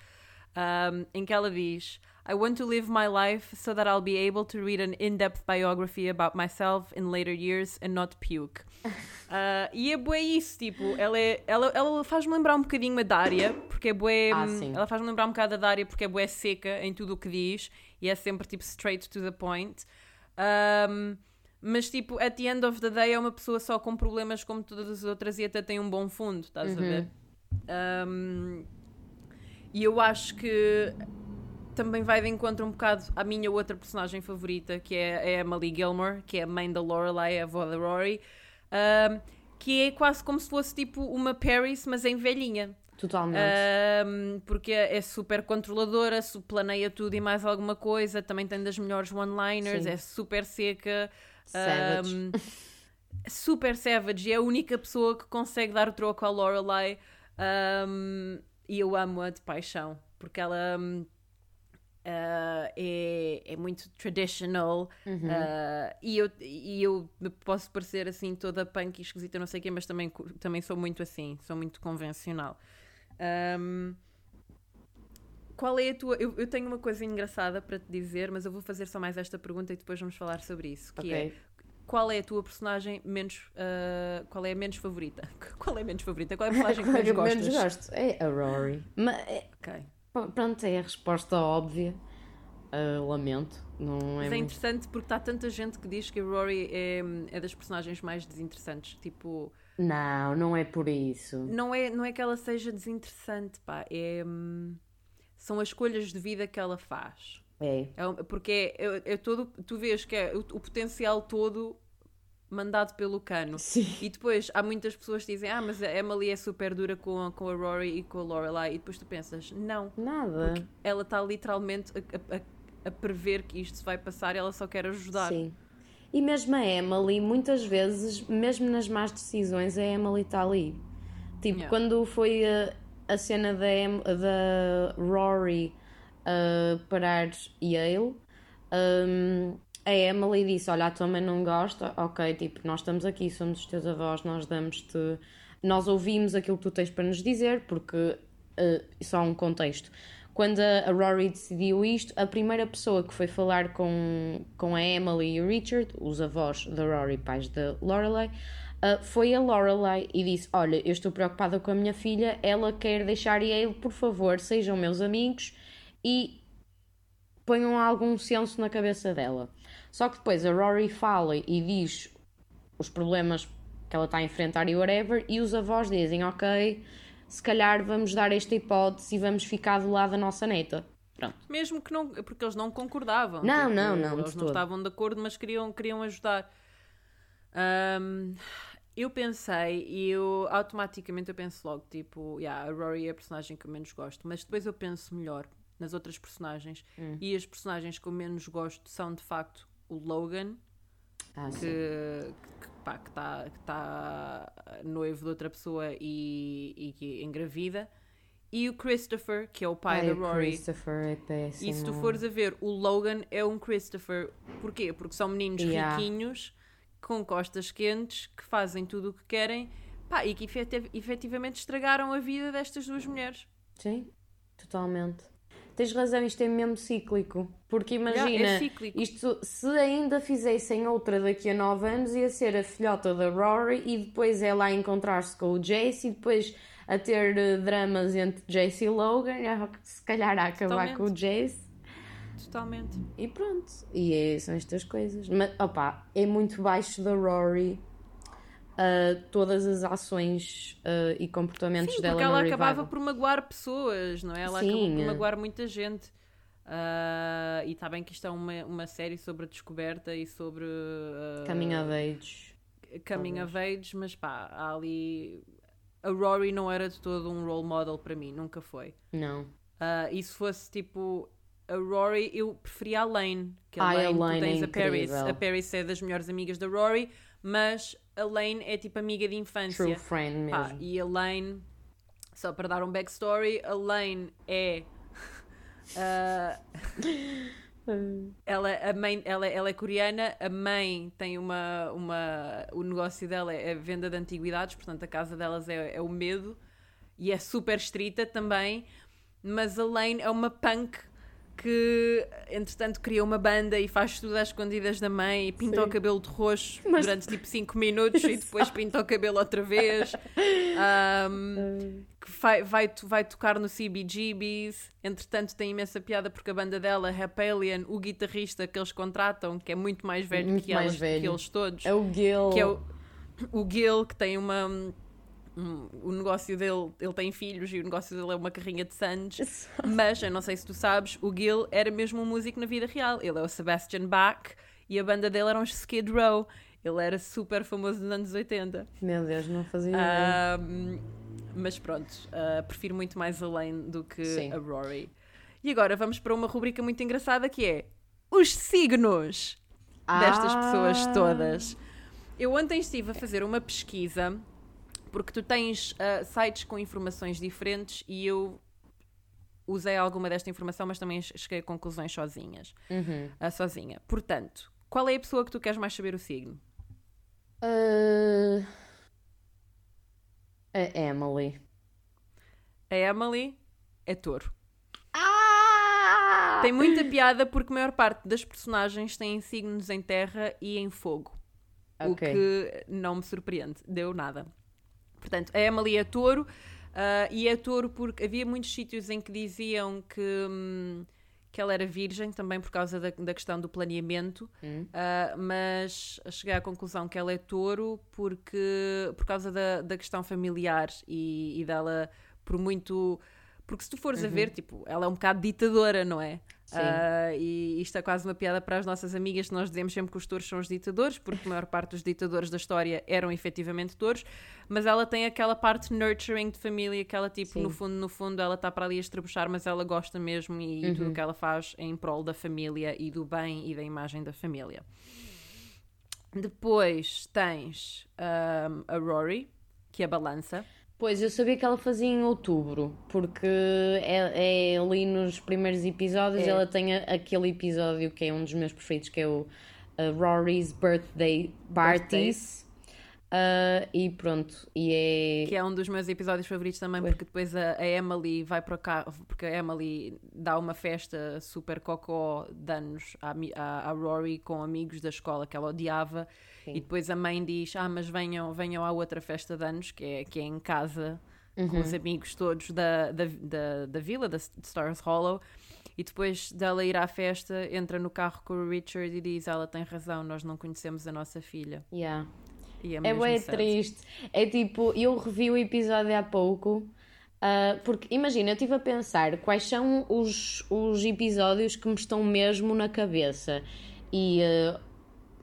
Ahm, em que ela diz: I want to live my life so that I'll be able to read an in-depth biography about myself in later years and not puke. Ah, e é bué isso, tipo, ela, é, ela, ela faz-me lembrar um bocadinho a Dária, porque é bué. Ah, hum, ela faz-me lembrar um bocado a Dária porque é bué seca em tudo o que diz e é sempre tipo straight to the point. Um, mas tipo, at the end of the day é uma pessoa só com problemas como todas as outras e até tem um bom fundo, estás a ver? Um, e eu acho que também vai de encontro um bocado à minha outra personagem favorita, que é a Emily Gilmore, que é a mãe da Lorelai, a avó da Rory, um, que é quase como se fosse tipo uma Paris, mas em velhinha. totalmente. Um, porque é super controladora, planeia tudo e mais alguma coisa, também tem das melhores one-liners, é super seca, Savage. um, super savage, e é a única pessoa que consegue dar o troco à Lorelai. um, e eu amo-a de paixão, porque ela um, uh, é, é muito traditional uh, e, eu, e eu posso parecer assim toda punk e esquisita, não sei o quê, mas também, também sou muito assim, sou muito convencional. Um, qual é a tua. Eu, eu tenho uma coisa engraçada para te dizer, mas eu vou fazer só mais esta pergunta e depois vamos falar sobre isso. Que é Ok. qual é a tua personagem menos. ah, qual é a menos favorita? Qual é a menos favorita? Qual é a personagem que é menos gostas? menos gosto? É a Rory. Mas, é- Ok. pá, pronto, é a resposta óbvia. Ah, lamento. Não é, Mas é muito... interessante porque está tanta gente que diz que a Rory é, é das personagens mais desinteressantes. Tipo, Não, não é por isso. não é, não é que ela seja desinteressante, pá. É. hum, são as escolhas de vida que ela faz. É. É porque é, é- é todo, tu vês que é o, o potencial todo mandado pelo cano. Sim. E depois há muitas pessoas que dizem: Ah, mas a Emily é super dura com a, com a Rory e com a Lorelai. E depois tu pensas: Não, Nada. ela está literalmente a, a- a- a prever que isto se vai passar e ela só quer ajudar. Sim. E mesmo a Emily, muitas vezes, mesmo nas más decisões, a Emily está ali. Tipo, Yeah. quando foi a, a cena da, Em- da Rory a parar Yale, hum, a Emily disse: Olha, a tua mãe não gosta, ok, tipo, nós estamos aqui, somos os teus avós, nós damos-te. Nós ouvimos aquilo que tu tens para nos dizer, porque uh, só um contexto. Quando a, a Rory decidiu isto, a primeira pessoa que foi falar com, com a Emily e o Richard, os avós da Rory, pais da Lorelai, uh, foi a Lorelai e disse: Olha, eu estou preocupada com a minha filha, ela quer deixar Yale, por favor, sejam meus amigos e ponham algum senso na cabeça dela. Só que depois a Rory fala e diz os problemas que ela está a enfrentar e whatever, e os avós dizem, ok, se calhar vamos dar esta hipótese e vamos ficar do lado da nossa neta. Pronto. Mesmo que não, porque eles não concordavam. Não, tipo, não, não, Eles não todo. estavam de acordo, mas queriam, queriam ajudar. Ahm, eu pensei e eu automaticamente eu penso logo, tipo, yeah, a Rory é a personagem que eu menos gosto, mas depois eu penso melhor nas outras personagens Hum. e as personagens que eu menos gosto são de facto o Logan, Ah, que, que, pá, que está tá noivo de outra pessoa e, e que engravida, e o Christopher, que é o pai Ai, da Rory. Christopher é péssimo. E se tu fores a ver, o Logan é um Christopher. Porquê? Porque são meninos Yeah. riquinhos, com costas quentes, que fazem tudo o que querem pá, e que efetiv- efetivamente estragaram a vida destas duas mulheres. Sim, totalmente. Tens razão, isto é mesmo cíclico. Porque Yeah, imagina, é cíclico. isto se ainda fizessem outra daqui a 9 anos, ia ser a filhota da Rory e depois ela a encontrar-se com o Jace e depois a ter eh, dramas entre Jace e Logan, e se calhar a acabar Totalmente. com o Jace. Totalmente. E pronto. E é- são estas coisas. Mas, opá, é muito baixo da Rory ah, todas as ações ah, e comportamentos Sim, dela porque ela acabava por magoar pessoas, não é? Ela acabou Sim, por é. magoar muita gente. Ah, e está bem que isto é uma, uma série sobre a descoberta e sobre ah, Coming of age. coming of age, mas pá, há ali. A Rory não era de todo um role model para mim, nunca foi. Não. Ah, e se fosse tipo a Rory, eu preferia a Lane. Que a Ai, a Lane, Lane tu tens é a Paris. A Paris é das melhores amigas da Rory, mas a Lane é tipo amiga de infância. True friend Pá, mesmo. e a Lane, só para dar um backstory, a Lane é. ah, ela, a mãe, ela, ela é coreana, a mãe tem uma, uma. O negócio dela é a venda de antiguidades, portanto a casa delas é, é o medo e é super estrita também. Mas a Lane é uma punk que, entretanto, cria uma banda e faz tudo às escondidas da mãe e pinta Sim. o cabelo de roxo Mas- durante tipo 5 minutos e depois pinta o cabelo outra vez. Ahm, que vai, vai, vai tocar no CBGBs. Entretanto, tem imensa piada porque a banda dela, Rapalian, o guitarrista que eles contratam, que é muito mais velho Muito que, mais elas, que velho. eles todos, É o Gil. que é o, o Gil, que tem uma. Um- o negócio dele, ele tem filhos e o negócio dele é uma carrinha de Sands. Mas, eu não sei se tu sabes, o Gil era mesmo um músico na vida real. Ele é o Sebastian Bach e a banda dele eram os Skid Row. Ele era super famoso nos anos 80. Meu Deus, não fazia ideia. Ahm, mas pronto, ah, prefiro muito mais a Lane do que Sim. a Rory. E agora vamos para uma rubrica muito engraçada que é os signos destas Ah. pessoas todas. Eu ontem estive a fazer uma pesquisa porque tu tens ah, sites com informações diferentes e eu usei alguma desta informação, mas também cheguei a conclusões sozinhas, Uhum. ah, sozinha. Portanto, qual é a pessoa que tu queres mais saber o signo? Ah, A Emily. A Emily é touro. Ah! Tem muita piada porque a maior parte das personagens têm signos em terra e em fogo. O Ok. que não me surpreende. Deu nada. Portanto, a Emily é touro. ah, e é touro porque havia muitos sítios em que diziam que, hum, que ela era virgem, também por causa da, da questão do planeamento. Hum. Ah, mas cheguei à conclusão que ela é touro porque, por causa da, da questão familiar e, e dela, por muito Porque se tu fores a ver, tipo, ela é um bocado ditadora, não é? Ah, e isto é quase uma piada para as nossas amigas, que nós dizemos sempre que os touros são os ditadores, porque a maior parte dos ditadores da história eram efetivamente touros, mas ela tem aquela parte nurturing de família, que ela, tipo, Sim. no fundo, no fundo, ela está para ali a estrebuchar, mas ela gosta mesmo e, e tudo o que ela faz é em prol da família e do bem e da imagem da família. Depois tens ahm, a Rory, que é a balança. Pois, eu sabia que ela fazia em outubro, porque é, é ali nos primeiros episódios, É. ela tem aquele episódio que é um dos meus preferidos, que é o uh, Rory's Birthday Parties. Uh, e pronto, e é. Que é um dos meus episódios favoritos também, porque depois a, a Emily vai para cá, porque a Emily dá uma festa super cocó de anos à, à, à Rory com amigos da escola que ela odiava, e depois a mãe diz: Ah, mas venham, venham à outra festa de anos, que é, que é em casa, com os amigos todos da, da, da, da vila, da Stars Hollow. E depois dela ir à festa, entra no carro com o Richard e diz: Ela tem razão, nós não conhecemos a nossa filha. Yeah. E é, É mesmo sad. triste. É tipo, eu revi o episódio há pouco. ah, porque imagina, eu estive a pensar quais são os, os episódios que me estão mesmo na cabeça. E ah,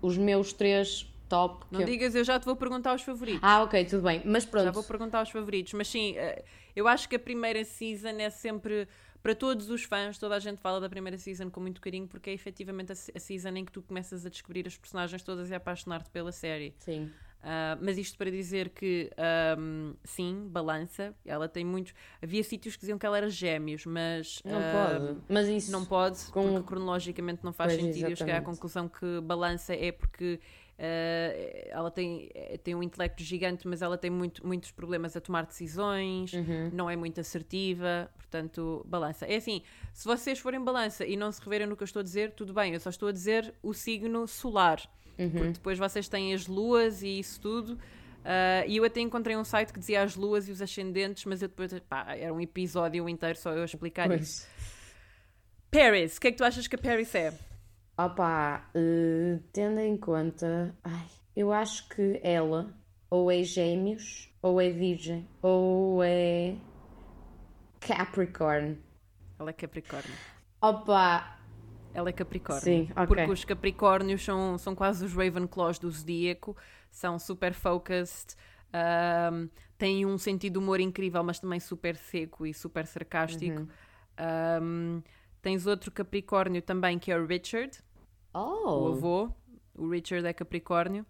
os meus três top. Não eu- digas, eu já te vou perguntar os favoritos. Ah, ok, tudo bem. Mas Já pronto. vou perguntar os favoritos, mas sim, eh, eu acho que a primeira season é sempre para todos os fãs, toda a gente fala da primeira season com muito carinho, porque é efetivamente a, a season em que tu começas a descobrir as personagens todas e a apaixonar-te pela série. Sim. Ah, mas isto para dizer que ahm, sim, balança, ela tem muitos. Havia sítios que diziam que ela era gêmeos, mas Não ah, pode. Mas isso. não pode, com- porque cronologicamente não faz Pois, sentido. Eu cheguei à conclusão que balança é porque eh, ela tem, tem um intelecto gigante, mas ela tem muito, muitos problemas a tomar decisões, Uhum. não é muito assertiva, portanto, balança. É assim, se vocês forem balança e não se reverem no que eu estou a dizer, tudo bem, eu só estou a dizer o signo solar, Uhum. porque depois vocês têm as luas e isso tudo. ah, e eu até encontrei um site que dizia as luas e os ascendentes, mas eu depois, pá, era um episódio inteiro só eu a explicar isso. Pois. Paris, o que é que tu achas que a Paris é? Opa, eh, tendo em conta. Ai, eu acho que ela ou é gêmeos, ou é virgem, ou é. Capricorn. Ela é Capricórnio. Opa, Ela é Capricórnio. Sim, ok. Porque os Capricórnios são, são quase os Ravenclaws do Zodíaco, são super focused, ahm, têm um sentido de humor incrível, mas também super seco e super sarcástico. Uhum. Ahm, tens outro Capricórnio também que é o Richard, o oh, avô. O Richard é Capricórnio.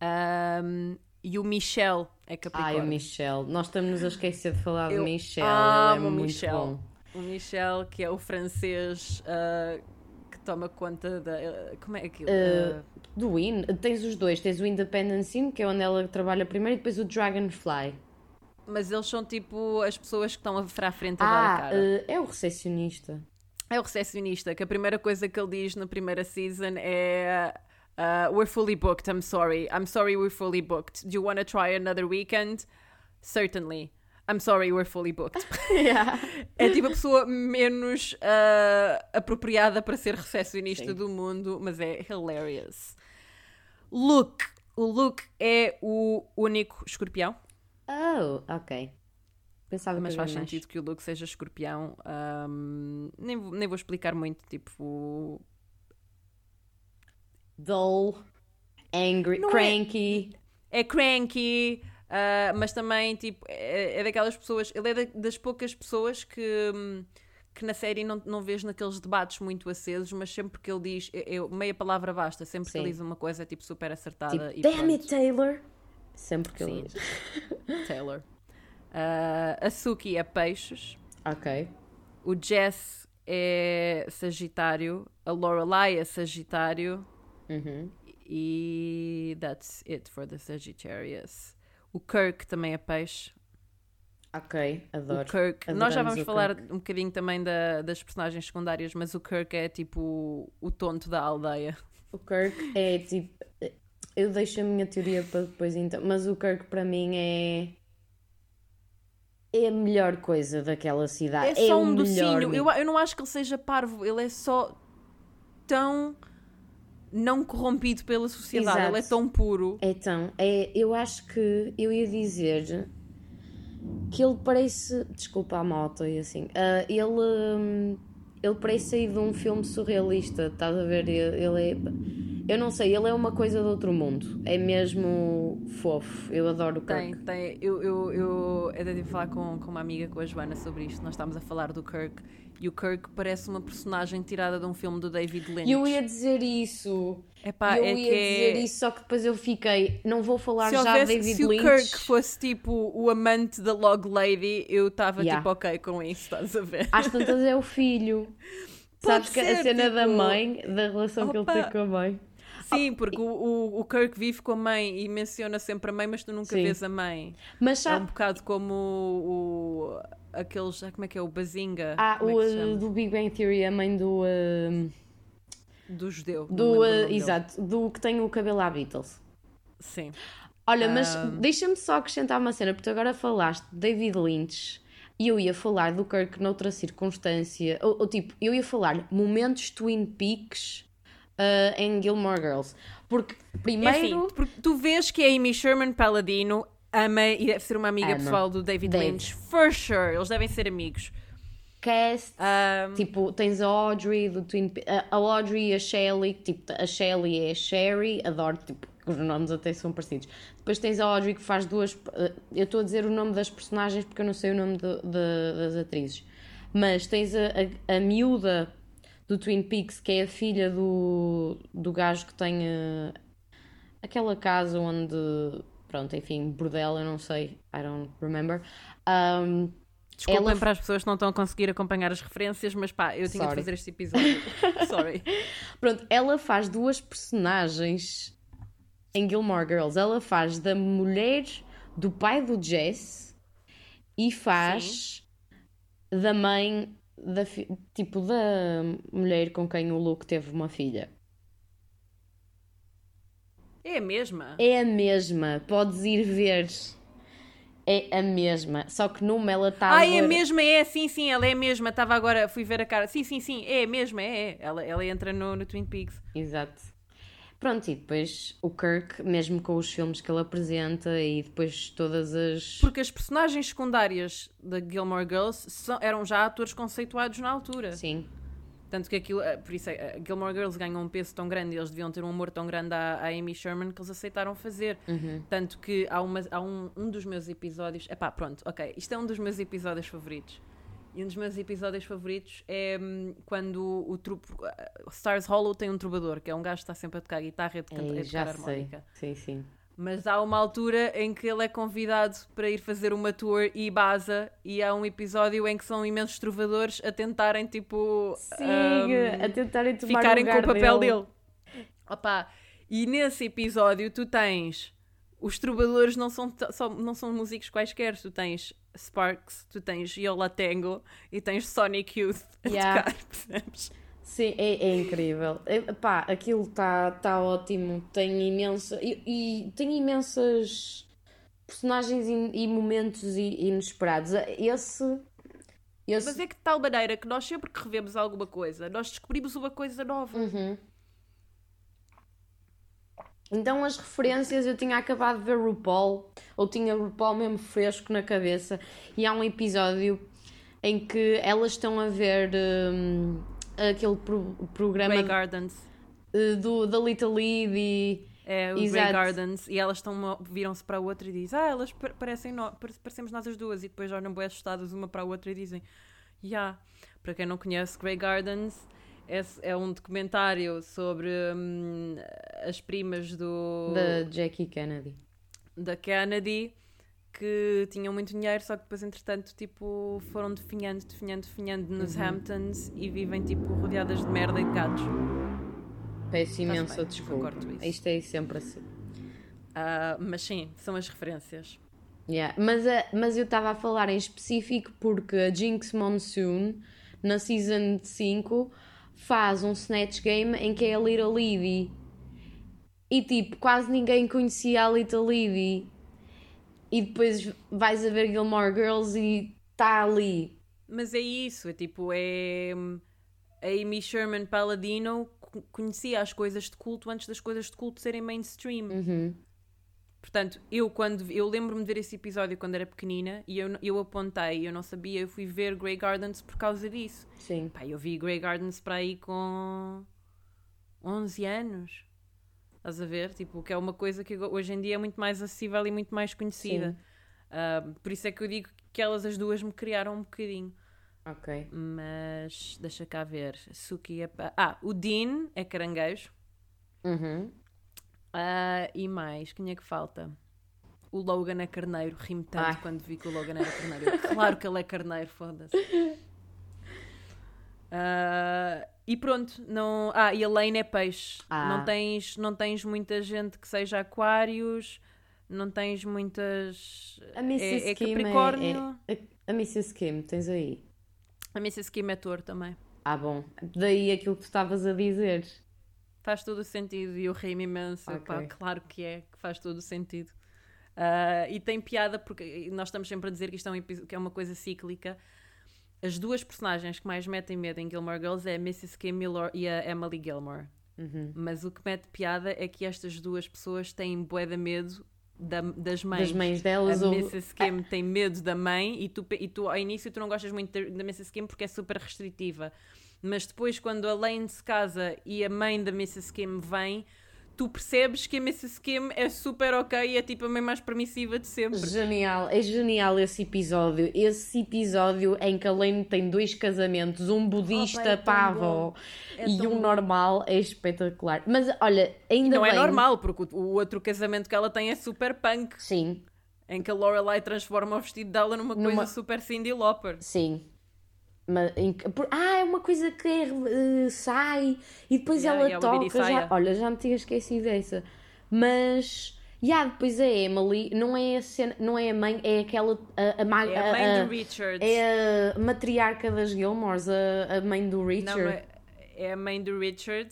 Ahm, e o Michel é ai, Capricórnio. o Michel. Nós estamos a esquecer de falar Eu do Michel. Ele é amo o muito Michel. bom. O Michel, que é o francês ah, que toma conta da. ah, como é aquilo? Uh, Do In, tens os dois. Tens o Independence In, que é onde ela trabalha primeiro, e depois o Dragonfly. mas eles são tipo as pessoas que estão a à frente a dar a Ah, cara. eh, é o recepcionista. É o recepcionista, que a primeira coisa que ele diz na primeira season é. ah, we're fully booked, I'm sorry. I'm sorry we're fully booked. Do you want to try another weekend? Certainly. I'm sorry we're fully booked. É tipo a pessoa menos ah, apropriada para ser recepcionista Sim. do mundo, mas é hilarious. Luke. O Luke é o único escorpião. Oh, ok. Pensava Mas faz mais. sentido que o Luke seja escorpião. ahm, nem, vou- nem vou explicar muito, tipo. Dull, angry, Não é- cranky. É cranky, ah, mas também, tipo, é, é daquelas pessoas. Ele é da- das poucas pessoas que. hum, Que na série não, não vês naqueles debates muito acesos, mas sempre que ele diz, eu, meia palavra basta, sempre que Sim. ele diz uma coisa é tipo super acertada Tipo, e damn it, Taylor. Sempre que Sim. ele diz. Taylor. Ah, a Suki é peixes, Ok. o Jess é Sagitário, a Lorelai é Sagitário Uhum. e that's it for the Sagittarius. O Kirk também é peixe. Ok, adoro. O Kirk, nós já vamos falar Kirk. um bocadinho também da- das personagens secundárias, mas o Kirk é tipo o tonto da aldeia. O Kirk é tipo. Eu deixo a minha teoria para depois então, mas o Kirk para mim é. É a melhor coisa daquela cidade. É só o um melhor. docinho. Eu, eu não acho que ele seja parvo, ele é só tão não corrompido pela sociedade, Exato. ele é tão puro. Então, é, eu acho que eu ia dizer que ele parece. Desculpa a moto e assim. ah, ele. hum, ele parece sair de um filme surrealista, estás a ver? Ele ele é. Eu não sei, ele é uma coisa de outro mundo. É mesmo fofo. Eu adoro o Kirk. Tem, tem. Eu, eu, eu até tive falar com, com uma amiga, com a Joana, sobre isto. Nós estávamos a falar do Kirk e o Kirk parece uma personagem tirada de um filme do David Lynch. E eu ia dizer isso. Epá, eu é ia é- dizer isso, só que depois eu fiquei. Não vou falar se, já de houvesse, David se o Lynch. Kirk fosse tipo o amante da Log Lady, eu estava Yeah. tipo ok com isso, estás a ver? Às tantas é o filho. Pode Sabes que a ser, cena da tipo, mãe, da relação que ele opa. tem com a mãe. Sim, porque o, o, o Kirk vive com a mãe e menciona sempre a mãe, mas tu nunca Sim. vês a mãe. Mas É um bocado como o, o- aqueles, ah, como é que é, o Bazinga, ah, é o, chama? do Big Bang Theory, a mãe do. uh, do judeu. do uh, exato, do que tem o cabelo à Beatles. Sim. Olha, mas Ah. deixa-me só acrescentar uma cena, porque tu agora falaste de David Lynch e eu ia falar do Kirk noutra circunstância. Ou, ou tipo, eu ia falar momentos Twin Peaks uh, em Gilmore Girls. Porque primeiro. Enfim, porque tu vês que a Amy Sherman Paladino ama e deve ser uma amiga Ama. pessoal do David. Lynch. For sure. Eles devem ser amigos. cast, Ahm, tipo, tens a Audrey do Twin Pe- a a Audrey e a Shelley, tipo, a Shelley é a Sherry, adoro, tipo, os nomes até são parecidos. Depois tens a Audrey que faz duas, eh, eu estou a dizer o nome das personagens porque eu não sei o nome de- de- das atrizes, mas tens a, a, a miúda do Twin Peaks, que é a filha do, do gajo que tem eh, aquela casa onde, pronto, enfim, bordel, eu não sei, I don't remember. Um, Desculpem ela- para as pessoas que não estão a conseguir acompanhar as referências, mas pá, eu tinha Sorry. de fazer este episódio. Sorry. Pronto, ela faz duas personagens em Gilmore Girls. Ela faz da mulher do pai do Jess e faz da mãe da tipo da mulher com quem o Luke teve uma filha. É a mesma. É a mesma, podes ir ver. É a mesma, só que numa ela está Ah, é a mesma, é, sim, sim, ela é a mesma. Estava agora, fui ver a cara. Sim, sim, sim, é a mesma, é. é. Ela, ela entra no, no Twin Peaks. Exato. Pronto, e depois o Kirk, mesmo com os filmes que ele apresenta e depois todas as. Porque as personagens secundárias da Gilmore Girls são- eram já atores conceituados na altura. Sim, Tanto que aquilo, eh, por isso é, a Gilmore Girls ganhou um peso tão grande e eles deviam ter um amor tão grande à, à Amy Sherman que eles aceitaram fazer. Tanto que há, uma, há um, um dos meus episódios. Epá, pronto, ok. Isto é um dos meus episódios favoritos. E um dos meus episódios favoritos é hum, quando o trupe. eh, Stars Hollow tem um trovador, que é um gajo que está sempre a tocar guitarra e a tocar, é, a tocar harmónica. Sim, sim. Mas há uma altura em que ele é convidado para ir fazer uma tour e baza, e há um episódio em que são imensos trovadores a tentarem, tipo. Sim, hum, a tentarem tomar ficarem com o papel dele. dele. Opa, e nesse episódio tu tens. Os trovadores não são, só, não são músicos quaisquer, tu tens Sparks, tu tens Yola Tango e tens Sonic Youth a Yeah. tocar, percebes? Sim, é, é incrível. É, pá, aquilo está tá ótimo. Tem imensa. E, e tem imensas personagens e, e momentos inesperados. Esse. esse Mas é que de tal maneira que nós sempre que revemos alguma coisa, nós descobrimos uma coisa nova. Uhum. Então as referências eu tinha acabado de ver RuPaul, ou tinha RuPaul mesmo fresco na cabeça, e há um episódio em que elas estão a ver hum, aquele pro- programa Grey Gardens. eh, do, da Little Lady. É, o Grey. Gardens, e elas estão viram-se para a outra e dizem, ah, elas pa- parecem no, pare- parecemos nós as duas, e depois olham bem assustadas uma para a outra e dizem, já. Para quem não conhece, Grey Gardens é, é um documentário sobre hum, as primas do, Da Jackie Kennedy. da Kennedy que tinham muito dinheiro, só que depois, entretanto, tipo, foram definhando, definhando, definhando nos Uhum. Hamptons e vivem, tipo, rodeadas de merda e de gatos. Peço imensa bem, desculpa. eu corto isso. Isto é sempre assim. Ah, mas sim, são as referências. Yeah. Mas, a- mas eu estava a falar em específico porque a Jinx Monsoon, na Season 5, faz um Snatch Game em que é a Little Lady. E tipo, quase ninguém conhecia a Little Lady. E depois vais a ver Gilmore Girls e está ali. Mas é isso, é tipo, é. A Amy Sherman Paladino co- conhecia as coisas de culto antes das coisas de culto serem mainstream. Portanto, eu quando eu lembro-me de ver esse episódio quando era pequenina e eu, eu apontei, eu não sabia, eu fui ver Grey Gardens por causa disso. Sim. Pá, eu vi Grey Gardens para aí com 11 anos. Estás a ver? Tipo, que é uma coisa que hoje em dia é muito mais acessível e muito mais conhecida. Ah, por isso é que eu digo que elas as duas me criaram um bocadinho. Ok. Mas deixa cá ver. Suki é pa... Ah, o Dean é caranguejo. Uhum. Ah, e mais, quem é que falta? O Logan é carneiro, rimo tanto Ai. quando vi que o Logan era carneiro. claro que ele é carneiro, foda-se. Ah, e pronto, não. Ah, e a Lane é peixe. Ah. Não, tens, não tens muita gente que seja aquários, não tens muitas. A Mrs. é, é Kim é- Capricórnio. é- a, a Mrs. Kim, tens aí? A Mrs. Kim é touro também. Ah, bom. Daí aquilo que tu estavas a dizer. Faz todo o sentido e eu ri-me imenso. Ok. Pá, claro que é, que faz todo o sentido. Ah, e tem piada porque nós estamos sempre a dizer que isto é, um que é uma coisa cíclica. As duas personagens que mais metem medo em Gilmore Girls é a Mrs. Kim Miller e a Emily Gilmore. Uhum. Mas o que mete piada é que estas duas pessoas têm bué de medo da- das mães. Das mães delas A ou. Mrs. Kim tem medo da mãe e tu, e tu ao início tu não gostas muito da Mrs. Kim porque é super restritiva. Mas depois quando a Lane se casa e a mãe da Mrs. Kim vem, tu percebes que a Mrs. Kim é super ok e é tipo a mãe mais permissiva de sempre. Genial, é genial esse episódio. Esse episódio em que a Lane tem dois casamentos, um budista é bom. avó É e um bom. normal, é espetacular. Mas olha, ainda Não é bem- normal, porque o, o outro casamento que ela tem é super punk, Sim, em que a Lorelai transforma o vestido dela numa, Numa- coisa super Cindy Lauper. sim. Mas, em por- ah, é uma coisa que é, eh, sai e depois Yeah, ela yeah, toca. Já, olha, já me tinha esquecido dessa. Mas. Yeah, depois a Emily não é a, cena, não é a mãe, é aquela. A, a, ma- É a mãe a- do Richard. É a matriarca das Gilmores, a, a mãe do Não, Richard. é, é a mãe do Richard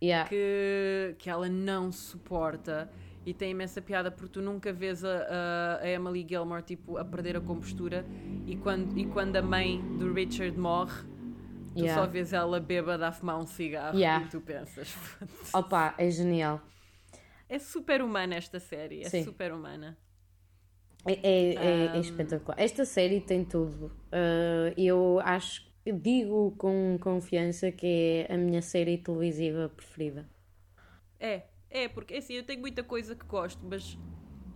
Yeah. que, que ela não suporta e tem imensa piada porque tu nunca vês a, a, a Emily Gilmore tipo, a perder a compostura e quando, e quando a mãe do Richard morre tu Yeah. só vês ela bêbada a fumar um cigarro Yeah. e tu pensas. Opa, é genial. é super humana esta série é Sim. super humana É, é, Um, é espetacular. Esta série tem tudo. Uh, eu acho, digo com confiança que é a minha série televisiva preferida. é, é porque assim, eu tenho muita coisa que gosto mas,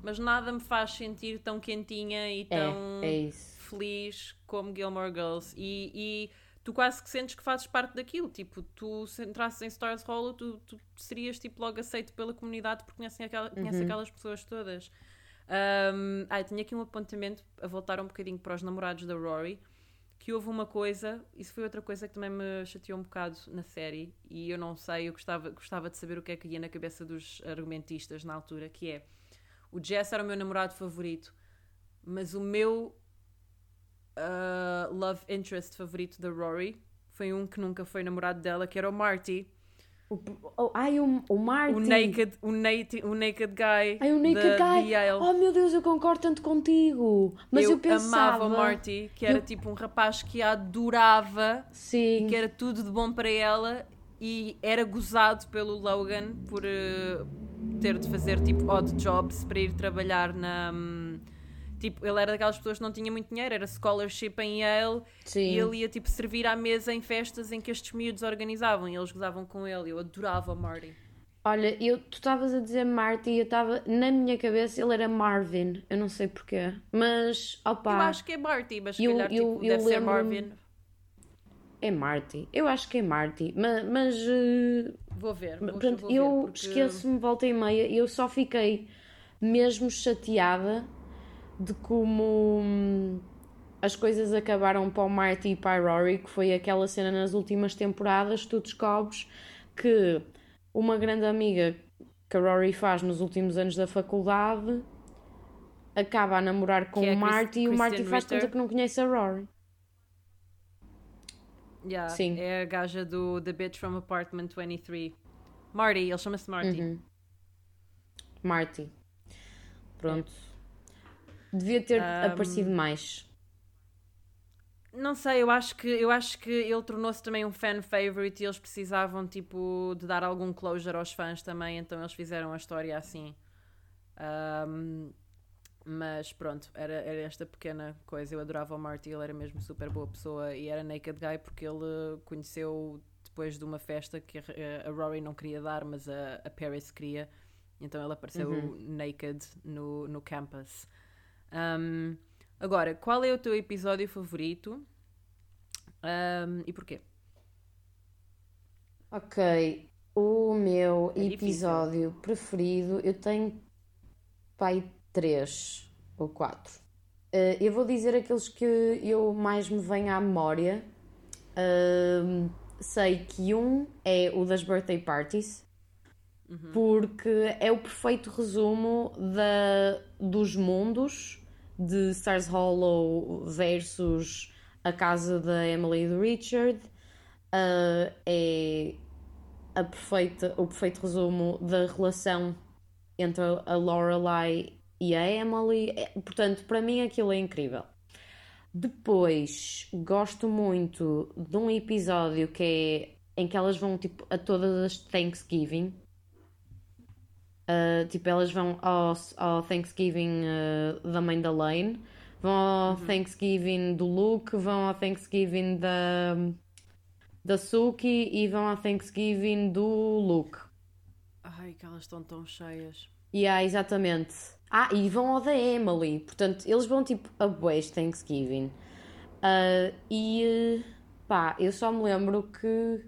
mas nada me faz sentir tão quentinha e É, tão é feliz como Gilmore Girls e, e tu quase que sentes que fazes parte daquilo, tipo, tu se entrasses em Stars Hollow, tu, tu serias tipo logo aceito pela comunidade porque conhecem aquela, conhece Uhum. aquelas pessoas todas. Um, ah, eu tinha aqui um apontamento a voltar um bocadinho para os namorados da Rory, que houve uma coisa, isso foi outra coisa que também me chateou um bocado na série, e eu não sei, eu gostava, gostava de saber o que é que ia na cabeça dos argumentistas na altura, que é o Jess era o meu namorado favorito, mas o meu uh, love interest favorito da Rory foi um que nunca foi namorado dela, que era o Marty, O, oh, ai, o, o Marty. o naked, o, naked, o naked guy. Ai, o Naked da- Guy. Yale. Oh meu Deus, eu concordo tanto contigo. Mas eu, pensava. amava o Marty, que era eu- tipo um rapaz que a adorava Sim. e que era tudo de bom para ela e era gozado pelo Logan por eh, ter de fazer tipo odd jobs para ir trabalhar na. Tipo, ele era daquelas pessoas que não tinha muito dinheiro, era scholarship em Yale Sim. e ele ia tipo servir à mesa em festas em que estes miúdos organizavam e eles gozavam com ele. Eu adorava o Marty. Olha, eu, tu estavas a dizer Marty e eu estava. Na minha cabeça ele era Marvin. Eu não sei porquê. Mas, opa. Eu acho que é Marty, mas se eu- calhar eu- tipo, eu deve ser Marvin. É Marty. Eu acho que é Marty. Mas. mas eh, Vou ver. Vou, Portanto, vou ver, eu porque- esqueço-me, volta e meia, eu só fiquei mesmo chateada de como hum, as coisas acabaram para o Marty e para a Rory, que foi aquela cena nas últimas temporadas, tu descobres que uma grande amiga que a Rory faz nos últimos anos da faculdade acaba a namorar com é o Marty e o Marty faz Ritter. conta que não conhece a Rory. Yeah, Sim. É a gaja do The Bitch from Apartment 23. Marty, ele chama-se Marty. Uhum. Marty. Pronto. Devia ter aparecido mais. Não sei, eu acho que eu acho que ele tornou-se também um fan favorite e eles precisavam tipo de dar algum closure aos fãs também, então eles fizeram a história assim. Ahm, mas pronto, era, era esta pequena coisa. Eu adorava o Marty, ele era mesmo super boa pessoa e era Naked Guy porque ele conheceu depois de uma festa que a, Rory não queria dar, mas a, a Paris queria. Então ele apareceu naked no, no campus. Ahm, agora, qual é o teu episódio favorito Ahm, e porquê? Ok, o meu É difícil. episódio preferido, eu tenho pai três ou quatro. Eh, eu vou dizer aqueles que eu mais me venho à memória. Ahm, sei que um é o das birthday parties, porque é o perfeito resumo da, dos mundos de Stars Hollow versus a casa da Emily do Richard. Ah, é a perfeita, o perfeito resumo da relação entre a Lorelai e a Emily. É, portanto, para mim aquilo é incrível. Depois, gosto muito de um episódio que é em que elas vão tipo a todas as Thanksgiving. Uh, tipo, elas vão ao, ao Thanksgiving uh, da mãe da Lane, vão ao Thanksgiving do Luke, vão ao Thanksgiving da, da Suki e vão ao Thanksgiving do Luke. Ai, que elas estão tão cheias. Yeah, exatamente. Ah, e vão ao da Emily. Portanto, eles vão tipo a bués Thanksgiving. Ah, e pá, eu só me lembro que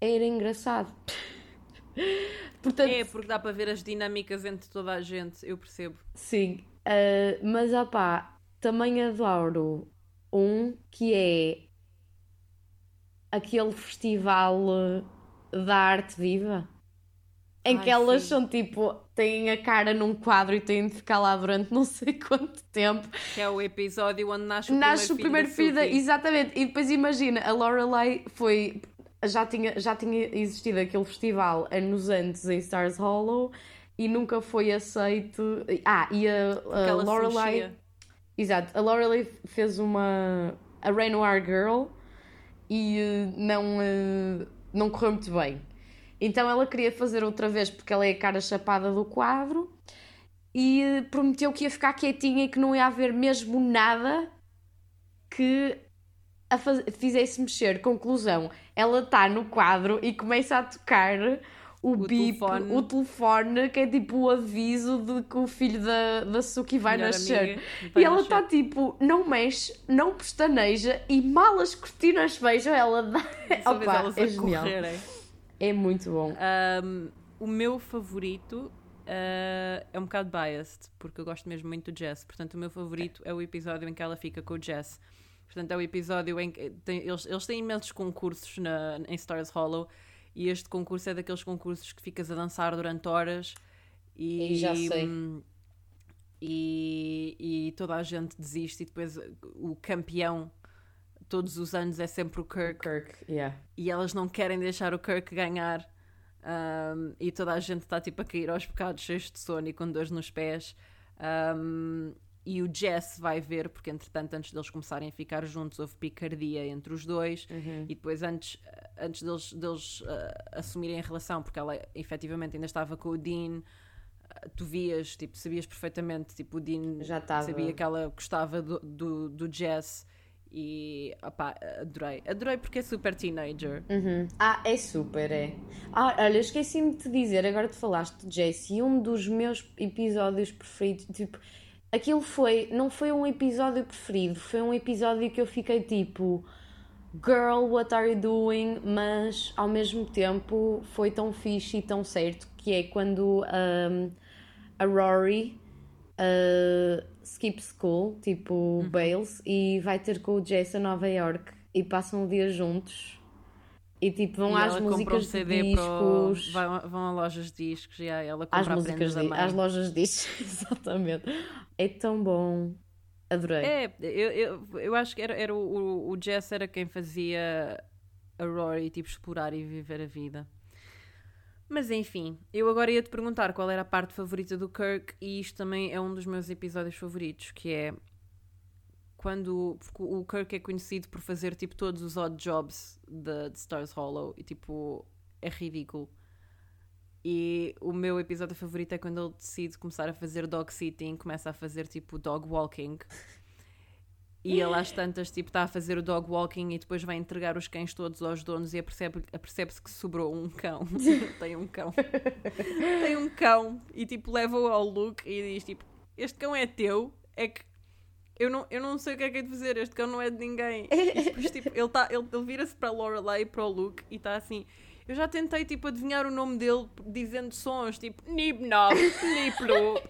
era engraçado. Portanto, É, porque dá para ver as dinâmicas entre toda a gente, eu percebo. sim. Ah, mas ah pá, também adoro um que é aquele festival da arte viva. Em Ai, que elas sim. são tipo, têm a cara num quadro e têm de ficar lá durante não sei quanto tempo. Que é o episódio onde nasce o Nasce o primeiro filho, da... Suki. exatamente. E depois imagina, a Lorelai foi. Já tinha, já tinha existido aquele festival anos antes em Stars Hollow e nunca foi aceito. Ah, e a, a Lorelai. Exato, a Lorelai fez uma. a Renoir Girl e eh, não, eh, não correu muito bem. Então ela queria fazer outra vez porque ela é a cara chapada do quadro e eh, prometeu que ia ficar quietinha e que não ia haver mesmo nada que a fizesse mexer. Conclusão, ela está no quadro e começa a tocar o, bip, telefone. o telefone, que é tipo o aviso de que o filho da, da Suki vai nascer. amiga vai e ela está tipo, não mexe, não pestaneja e mal as cortinas fecham, ela dá. Opa, elas é genial. correrem. É muito bom. Um, o meu favorito uh, é um bocado biased, porque eu gosto mesmo muito do Jess. Portanto, o meu favorito é o episódio em que ela fica com o Jess. Portanto, é o episódio em que tem- eles, eles têm imensos concursos na, em Stars Hollow e este concurso é daqueles concursos que ficas a dançar durante horas e, E já sei. hum, e, e toda a gente desiste e depois o campeão todos os anos é sempre o Kirk Kirk, yeah. e elas não querem deixar o Kirk ganhar um, e toda a gente está tipo a cair aos bocados cheios de sono e com dores nos pés Um, e o Jess vai ver porque entretanto antes deles começarem a ficar juntos houve picardia entre os dois e depois antes, antes deles, deles uh, assumirem a relação porque ela efetivamente ainda estava com o Dean uh, tu vias, tipo, sabias perfeitamente tipo, o Dean Já estava. sabia que ela gostava do, do, do Jess e opá, adorei, adorei porque é super teenager Uhum. Ah, é super, é. Ah, olha, esqueci-me de te dizer, agora tu falaste de Jace, e um dos meus episódios preferidos, tipo, aquilo foi, não foi um episódio preferido, foi um episódio que eu fiquei tipo, girl, what are you doing? Mas ao mesmo tempo foi tão fixe e tão certo que é quando um, a Rory uh, skip school, tipo Uhum. Bales, e vai ter com o Jess a Nova York e passam o dia juntos. E tipo, vão E às ela compra músicas um de CD para o- discos. vão, a lojas de discos e aí ela Às compra músicas prendas da de, mãe. às lojas de discos, exatamente. É tão bom. Adorei. É, eu, eu, eu acho que era, era o, o, o Jess era quem fazia a Rory tipo explorar e viver a vida. Mas enfim, eu agora ia te perguntar qual era a parte favorita do Kirk e isto também é um dos meus episódios favoritos, que é quando o Kirk é conhecido por fazer tipo todos os odd jobs de, de Stars Hollow e tipo é ridículo. E o meu episódio favorito é quando ele decide começar a fazer dog sitting, começa a fazer tipo dog walking. E ele às tantas tipo está a fazer o dog walking e depois vai entregar os cães todos aos donos e apercebe- apercebe-se que sobrou um cão. Tem um cão. Tem um cão e tipo leva-o ao Luke e diz tipo, este cão é teu, é que eu não, eu não sei o que é que é de fazer, este cão não é de ninguém. E depois, tipo, ele, tá, ele, ele vira-se para a Lorelai e para o Luke e está assim. Eu já tentei, tipo, adivinhar o nome dele dizendo sons, tipo, Nibnob, Niplo.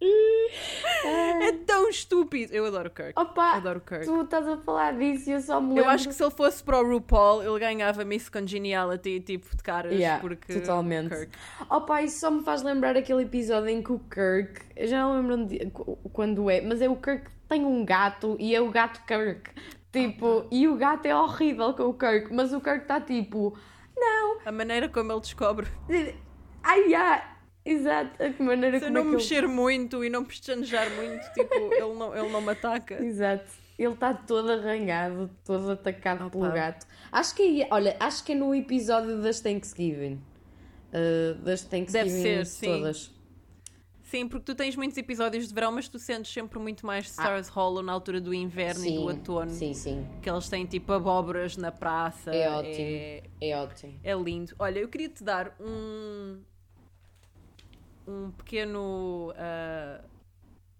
é tão estúpido. Eu adoro o Kirk. Opa, Adoro Kirk. tu estás a falar disso e eu só me lembro. Eu acho que se ele fosse para o RuPaul, ele ganhava Miss Congeniality, tipo, de caras, Yeah, porque... totalmente. Kirk. Opa, isso só me faz lembrar aquele episódio em que o Kirk, eu já não lembro de- qu- quando é, mas é o Kirk que tem um gato e é o gato Kirk. Tipo, e o gato é horrível com o Kirk, mas o Kirk está tipo, não, A maneira como ele descobre. ai, ai, exato, a que maneira Se eu como é não que mexer muito e não pestanejar muito, tipo, ele não, ele não me ataca. ele... Exato. Ele está todo arranhado, todo atacado pelo Opa. gato. Acho que é, olha, acho que é no episódio das Thanksgiving. Uh, das Thanksgiving ser, sim. todas. Sim, porque tu tens muitos episódios de verão, mas tu sentes sempre muito mais Stars Hollow na altura do inverno e do outono. Ah. sim, sim. Que eles têm tipo abóboras na praça. É ótimo. É, É ótimo. é lindo. Olha, eu queria te dar um. Um pequeno. ah,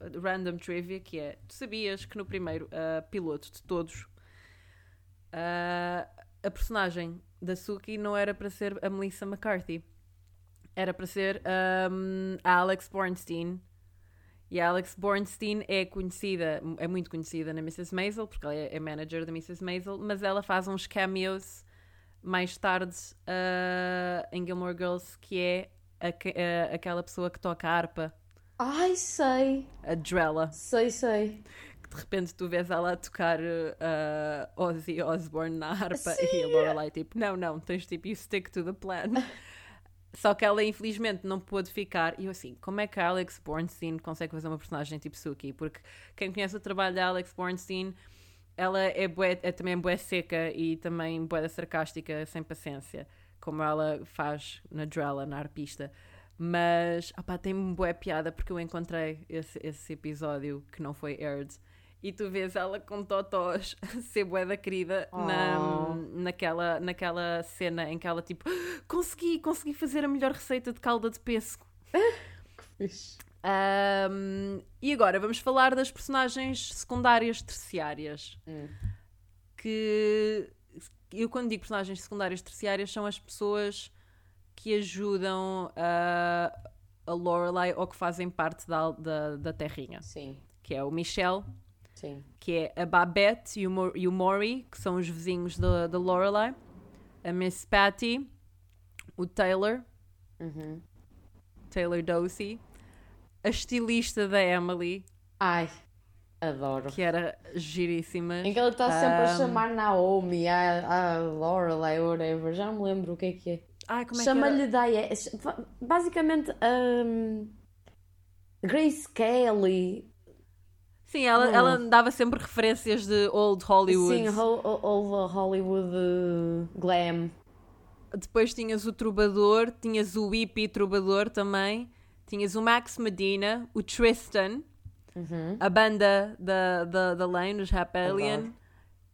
random trivia que é: tu sabias que no primeiro ah, piloto de todos ah, a personagem da Suki não era para ser a Melissa McCarthy, era para ser ahm, a Alex Bornstein. E a Alex Bornstein é conhecida, é muito conhecida na Mrs. Maisel, porque ela é, é manager da Mrs. Maisel, mas ela faz uns cameos mais tarde ah, em Gilmore Girls, que é aque- ah, aquela pessoa que toca a harpa, Ai, sei. a Drella. Sei, sei. que de repente tu vês ela a tocar uh, Ozzy Osbourne na harpa e a Lorelai tipo, não, não, tens tipo, you stick to the plan. Só que ela infelizmente não pôde ficar. E eu assim, como é que a Alex Bornstein consegue fazer uma personagem tipo Suki? Porque quem conhece o trabalho da Alex Bornstein, ela é, bué, é também bué seca e também bué sarcástica, sem paciência. Como ela faz na Drella, na arpista. Mas, opá, tem-me bué piada porque eu encontrei esse, esse episódio que não foi aired. E tu vês ela com totós ser bué da querida na, Oh. naquela, naquela cena em que ela tipo consegui, consegui fazer a melhor receita de calda de. Fixe. Ahm, e agora vamos falar das personagens secundárias terciárias. Hum. Que eu quando digo personagens secundárias terciárias são as pessoas que ajudam a, a Lorelai ou que fazem parte da, da, da terrinha. Sim, Que é o Michelle, sim. que é a Babette e o, e o Maury, que são os vizinhos da, da Lorelai, a Miss Patty, o Taylor, Uhum. Taylor Dosey, a estilista da Emily, Ai, adoro. que era giríssima. Em que ela está sempre a chamar Naomi, a, a Lorelai, whatever, já não me lembro o que é que é. Ai, como é? Chama-lhe Diane. Basicamente, um, Grace Kelly. Sim, ela, Não. ela dava sempre referências de Old Hollywood. Sim, Ho- Ho- Hollywood uh, Glam. Depois tinhas o Trubador, tinhas o Whippy Trubador também, tinhas o Max Medina, o Tristan, Uhum. a banda da, da, da Lane, os Rapallion,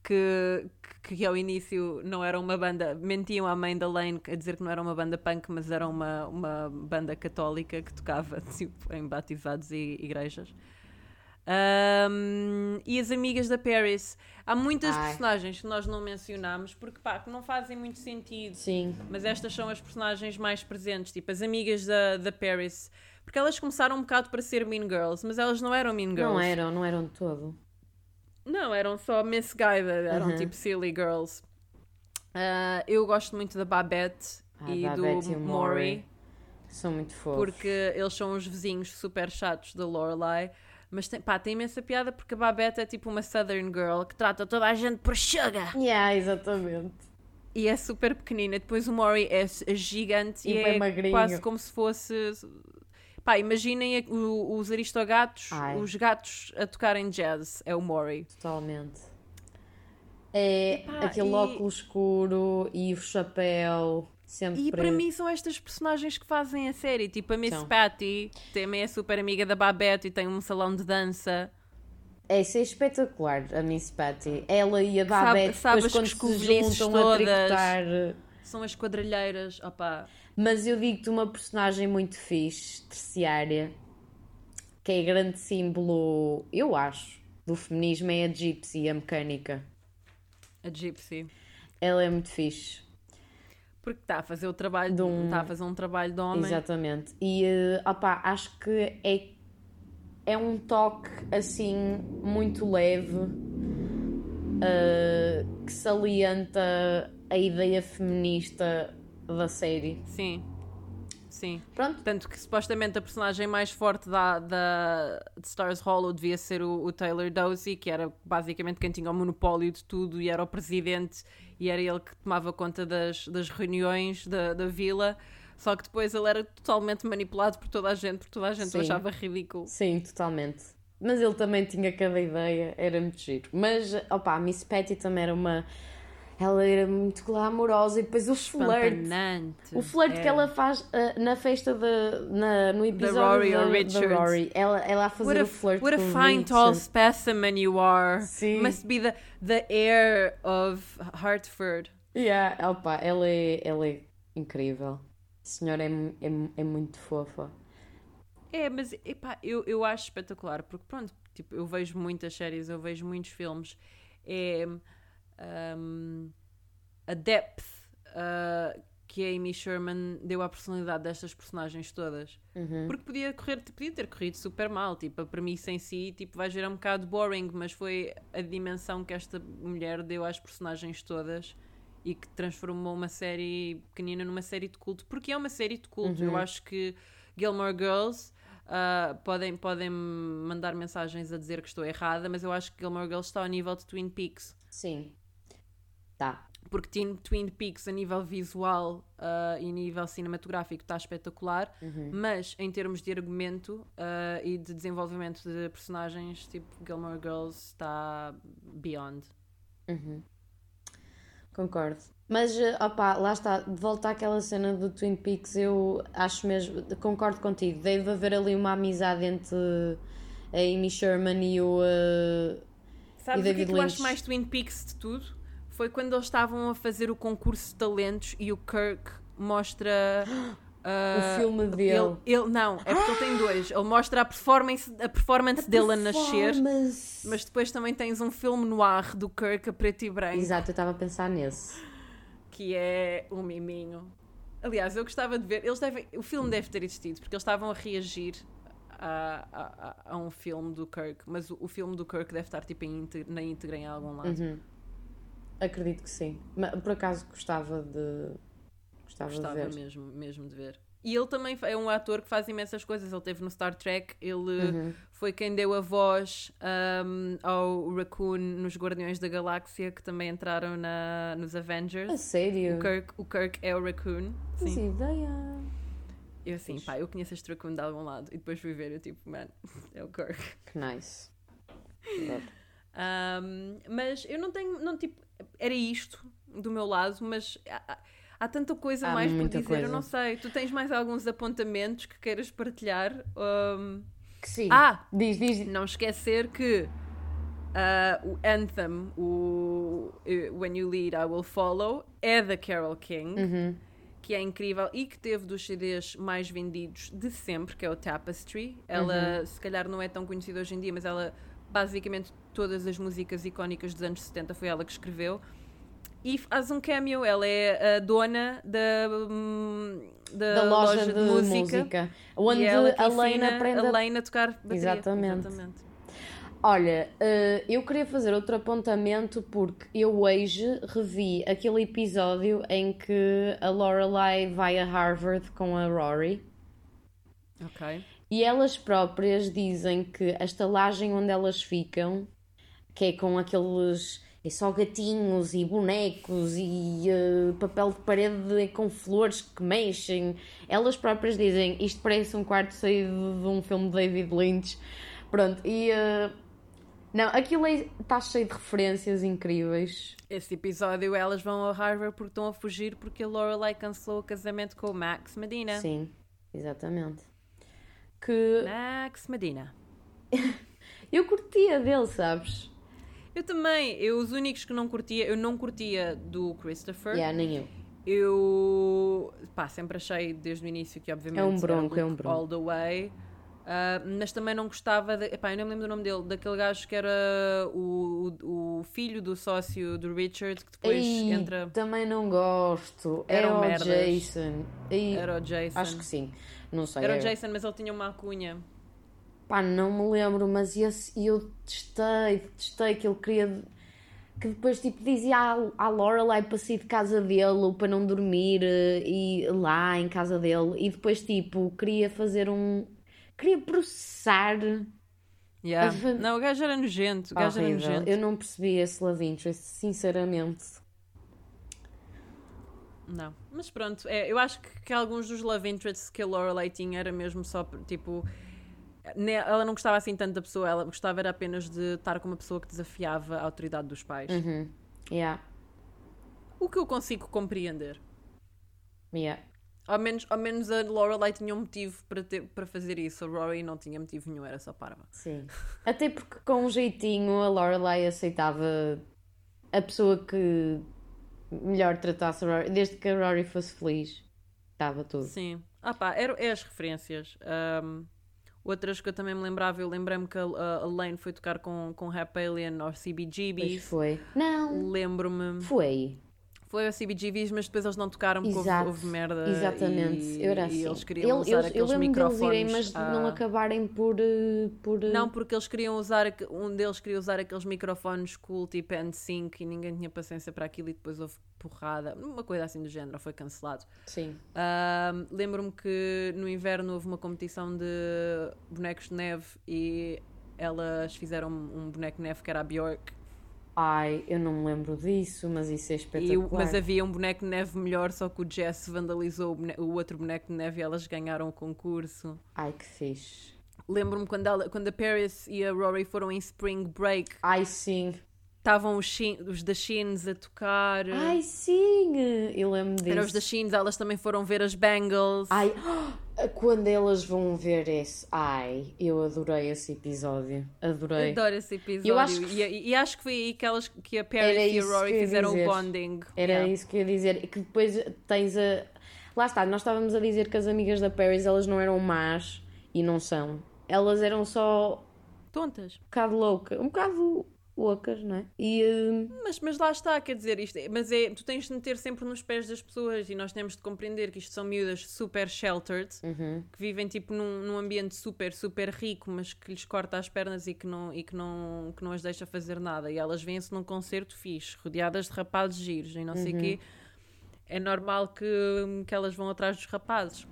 que, que, que ao início não era uma banda, mentiam à mãe da Lane a dizer que não era uma banda punk, mas era uma, uma banda católica que tocava tipo, em batizados e igrejas. Ahm, e as amigas da Paris. Há muitas Ai. personagens que nós não mencionámos porque pá, que não fazem muito sentido. Sim. Mas estas são as personagens mais presentes, tipo as amigas da, da Paris. Porque elas começaram um bocado para ser Mean Girls, mas elas não eram Mean Girls. Não eram, não eram de todo. Não, eram só misguided, eram Uhum. tipo silly girls. Ah, eu gosto muito da Babette Ah, e Babette do e Maury. São muito fofos. porque eles são os vizinhos super chatos da Lorelai. Mas tem, pá, tem imensa piada porque a Babette é tipo uma Southern girl que trata toda a gente por sugar. Yeah, exatamente. E é super pequenina. Depois o Maury é gigante E e, é magrinho. quase como se fosse. Pá, imaginem a- o- os aristogatos, Ai. os gatos a tocarem jazz. É o Maury. Totalmente. É Epá, aquele e- óculos escuro e o chapéu. Sempre. E para mim são estas personagens que fazem a série. Tipo a Miss São. Patty, também é super amiga da Babette e tem um salão de dança. É, isso é espetacular, a Miss Patty. Ela e a Babette, sabe depois as quando se juntam a todas. tricotar. São as quadrilheiras. Opa. Mas eu digo-te uma personagem muito fixe, terciária, que é grande símbolo, eu acho, do feminismo, é a Gypsy, a mecânica. A Gypsy. Ela é muito fixe. Porque está a fazer o trabalho De um- Está a fazer um trabalho de homem. Exatamente. E eh, opá, acho que é, é um toque assim muito leve eh, que salienta a ideia feminista da série. Sim. Sim. Pronto, Tanto que supostamente a personagem mais forte da, da de Stars Hollow devia ser o, o Taylor Dozy, que era basicamente quem tinha o monopólio de tudo e era o presidente e era ele que tomava conta das, das reuniões da, da vila. Só que depois ele era totalmente manipulado por toda a gente, porque toda a gente o achava ridículo. sim, totalmente. Mas ele também tinha cada ideia, era muito giro. Mas, opá, a Miss Patty também era uma. Ela era muito glamourosa e depois o flirt. Espantanante. O flirt É. que ela faz ah, na festa de, na, no episódio Rory da, ou da Richard. Rory. Ela, ela a fazer What a, o what a fine Richard. tall specimen you are. Sim. Must be the, the heir of Hartford. Yeah, opa, ela é, ela é incrível. A senhora é, é, é muito fofa. É, mas epá, eu, eu acho espetacular, porque pronto, tipo, eu vejo muitas séries, eu vejo muitos filmes. É um, a depth uh, que a Amy Sherman deu à personalidade destas personagens todas. Porque podia, correr, podia ter corrido super mal, tipo, a premissa em si, tipo, vais ver é um bocado boring, mas foi a dimensão que esta mulher deu às personagens todas e que transformou uma série pequenina numa série de culto, porque é uma série de culto. Eu acho que Gilmore Girls ah, podem, podem mandar mensagens a dizer que estou errada, mas eu acho que Gilmore Girls está ao nível de Twin Peaks. Sim. Tá. Porque Twin, Twin Peaks, a nível visual ah, e nível cinematográfico, está espetacular, mas em termos de argumento ah, e de desenvolvimento de personagens, tipo Gilmore Girls está beyond. Concordo. Mas, eh, opá, lá está, de volta àquela cena do Twin Peaks, eu acho mesmo, concordo contigo, deve haver ali uma amizade entre a Amy Sherman e o. eh, Sabes E o que é David que eu acho mais Twin Peaks de tudo? Foi quando eles estavam a fazer o concurso de talentos e o Kirk mostra. ah, o filme dele. Ele, ele- não, é porque ele tem dois. Ele mostra a performance, a performance dele a nascer, Performance. mas depois também tens um filme no ar do Kirk a preto e branco, Exato, eu estava a pensar nesse. que é um miminho. Aliás, eu gostava de ver. Eles devem, o filme deve ter existido, porque eles estavam a reagir a, a, a- a um filme do Kirk, mas o, o filme do Kirk deve estar tipo em na íntegra em algum lado. Uhum. Acredito que sim. Mas, por acaso gostava de. Gostava, Gostava de ver. mesmo, mesmo de ver. E ele também é um ator que faz imensas coisas. Ele teve no Star Trek, ele Uhum. foi quem deu a voz um, ao Raccoon nos Guardiões da Galáxia, que também entraram na, nos A Avengers. sério? O Kirk, o Kirk é o Raccoon. Sim. ideia. Eu assim, pá, eu conheço este Raccoon de algum lado. E depois fui ver, eu tipo, man, é o Kirk. Que nice. Um, mas eu não tenho, não, tipo, era isto do meu lado, mas há, há- tanta coisa Há mais por dizer, coisa. eu não sei. Tu tens mais alguns apontamentos que queiras partilhar? Um, Que sim. Ah! Diz, diz. não esquecer que ah, o Anthem, o eh, When You Lead, I Will Follow, é da Carol King. Uhum. Que é incrível e que teve dos CDs mais vendidos de sempre, que é o Tapestry. Ela, Uhum. se calhar, não é tão conhecida hoje em dia, mas ela, basicamente, todas as músicas icónicas dos anos 70 foi ela que escreveu. E faz um cameo, ela é a dona da, hum, da, Da loja, loja, de, música. Onde e ela que a Lena ensina aprende a Lena a tocar bateria. Exatamente. Exatamente. Olha, eh, eu queria fazer outro apontamento porque eu hoje revi aquele episódio em que a Lorelai vai a Harvard com a Rory Ok. E elas próprias dizem que a estalagem onde elas ficam, que é com aqueles é só gatinhos e bonecos e eh, papel de parede com flores que mexem, elas próprias dizem isto parece um quarto saído de um filme de David Lynch. Pronto, e eh, Não, aquilo está cheio de referências incríveis. Este episódio elas vão ao Harvard porque estão a fugir porque a Lorelai cancelou o casamento com o Max Medina. Sim, exatamente. Que Max Medina. eu curtia dele, sabes? Eu também, eu os únicos que não curtia, eu não curtia do Christopher. Yeah, nem eu. Eu, pá, sempre achei desde o início que obviamente É um bronco, é um bronco. all the way. Ah, mas também não gostava, de, epá, eu não me lembro do nome dele, daquele gajo que era o, o, o filho do sócio do Richard, que depois Ei, entra, Também não gosto. Era o merdas. Jason. Ei, era o Jason. Acho que sim. Não sei. Era o Jason, mas ele tinha uma alcunha. Pá, não me lembro, mas esse eu testei, testei que ele queria. Que depois tipo dizia à, à Lorelai para sair de casa dele ou para não dormir eh, e lá em casa dele e depois tipo queria fazer um. queria processar. Yeah. Não, o gajo era nojento. O gajo era nojento. Eu não percebi esse love interest, sinceramente. Não. Mas pronto, é, eu acho que, que alguns dos love interests que a Lorelai tinha era mesmo só tipo. Ela não gostava assim tanto da pessoa, ela gostava era apenas de estar com uma pessoa que desafiava a autoridade dos pais. Uhum. Yeah, O que eu consigo compreender. yeah. Ao menos, ao menos a Lorelai tinha um motivo para, ter, para fazer isso. A Rory não tinha motivo nenhum, era só parva. Sim. Até porque com um jeitinho a Lorelai aceitava a pessoa que melhor tratasse a Rory, desde que a Rory fosse feliz. Estava tudo. Sim. Ah pá, eram é as referências. Ahm, outras que eu também me lembrava, eu lembrei-me que a, a- Lane foi tocar com, com Rap Alien ou Pois CBGBs. foi. Não, Lembro-me. foi. Foi a CBGBs, mas depois eles não tocaram porque houve, Exato. houve merda. Exatamente. E, eu era e assim. eles queriam Eu- usar eu, aqueles eu deles microfones. irem, mas ah, não acabarem por. eh, por eh, Não, porque eles queriam usar, um deles queria usar aqueles microfones cool tipo N5 e ninguém tinha paciência para aquilo e depois houve porrada, uma coisa assim do género, foi cancelado. Sim. Ahm, Lembro-me que no inverno houve uma competição de bonecos de neve e elas fizeram um boneco de neve que era a Bjork. Ai, eu não me lembro disso, mas isso é E, espetacular. mas havia um boneco de neve melhor, só que o Jess vandalizou o, bone- o outro boneco de neve e elas ganharam o concurso. Ai, que fixe. Lembro-me quando, ela- quando a Paris e a Rory foram em Spring Break, Ai, sim. estavam os, Shin- os da Shins a tocar. Ai, sim. Eu lembro disso. Eram os da Shins, elas também foram ver as Bangles. Ai, quando elas vão ver esse. Ai, eu adorei esse episódio. Adorei. Adoro esse episódio. Eu acho que- e, e- acho que foi aí que, elas, que a Paris Era e a Rory fizeram o bonding. Era Yeah. isso que eu ia dizer. E que depois tens a. Lá está, nós estávamos a dizer que as amigas da Paris elas não eram más e não são. Elas eram só Tontas. um bocado loucas. Um bocado loucas, não é? E. hum, Mas, mas lá está, quer dizer, isto, é- mas é, tu tens de meter sempre nos pés das pessoas e nós temos de compreender que isto são miúdas super sheltered, uhum. que vivem tipo num, num ambiente super, super rico, mas que lhes corta as pernas e que não, e que não, que não as deixa fazer nada. E elas vêm-se num concerto fixe, rodeadas de rapazes giros e não sei o quê. É normal que, que elas vão atrás dos rapazes.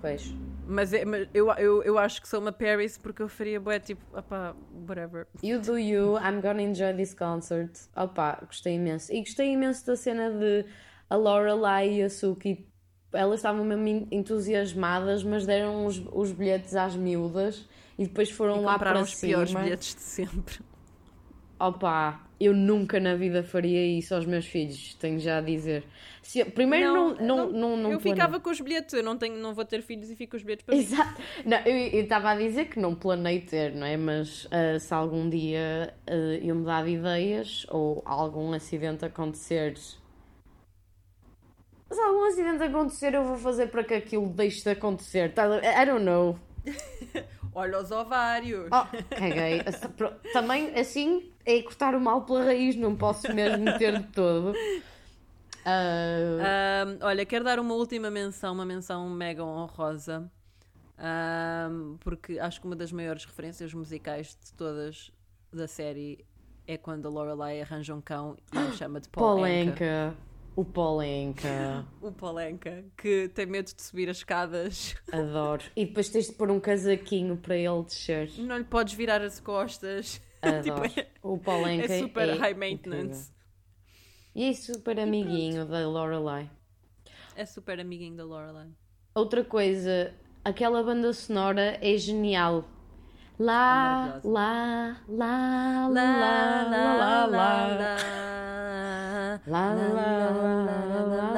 Pois. Mas, é- mas eu, eu, eu acho que sou uma Paris porque eu faria bué tipo, opá, whatever. You do you, I'm gonna enjoy this concert. Opa, gostei imenso. E gostei imenso da cena de a Lorelai e a Suki. Elas estavam mesmo en- entusiasmadas, mas deram os, os bilhetes às miúdas e depois foram E lá para os piores cima. bilhetes de sempre. Opa, eu nunca na vida faria isso aos meus filhos, tenho já a dizer. Se eu- primeiro não, não, não, não, eu planeio. ficava com os bilhetes, eu não, tenho, não vou ter filhos e fico com os bilhetes para mim. Exato. Não, eu estava a dizer que não planei ter, não é? Mas ah, se algum dia ah, eu mudar de ideias ou algum acidente acontecer. Se algum acidente acontecer, eu vou fazer para que aquilo deixe de acontecer. Tá- I don't know. Olha os ovários. Oh, caguei. Também assim é cortar o mal pela raiz, não posso mesmo meter de todo. Ahm, olha, quero dar uma última menção, uma menção mega honrosa, ahm, porque acho que uma das maiores referências musicais de todas da série é quando a Lorelai arranja um cão e o chama de Paul Anka. Polenca. O Polenca. O Polenka, que tem medo de subir as escadas. Adoro. E depois tens de pôr um casaquinho para ele descer. Não lhe podes virar as costas. Adoro. Tipo, é- o Polenca é super é high incrível. maintenance. E é super amiguinho da Lorelai. É super amiguinho da Lorelai. Outra coisa, aquela banda sonora é genial. Lá, lá, lá, Lá, lá, lá, lá, lá. lá. Lá, lá, lá, lá, lá,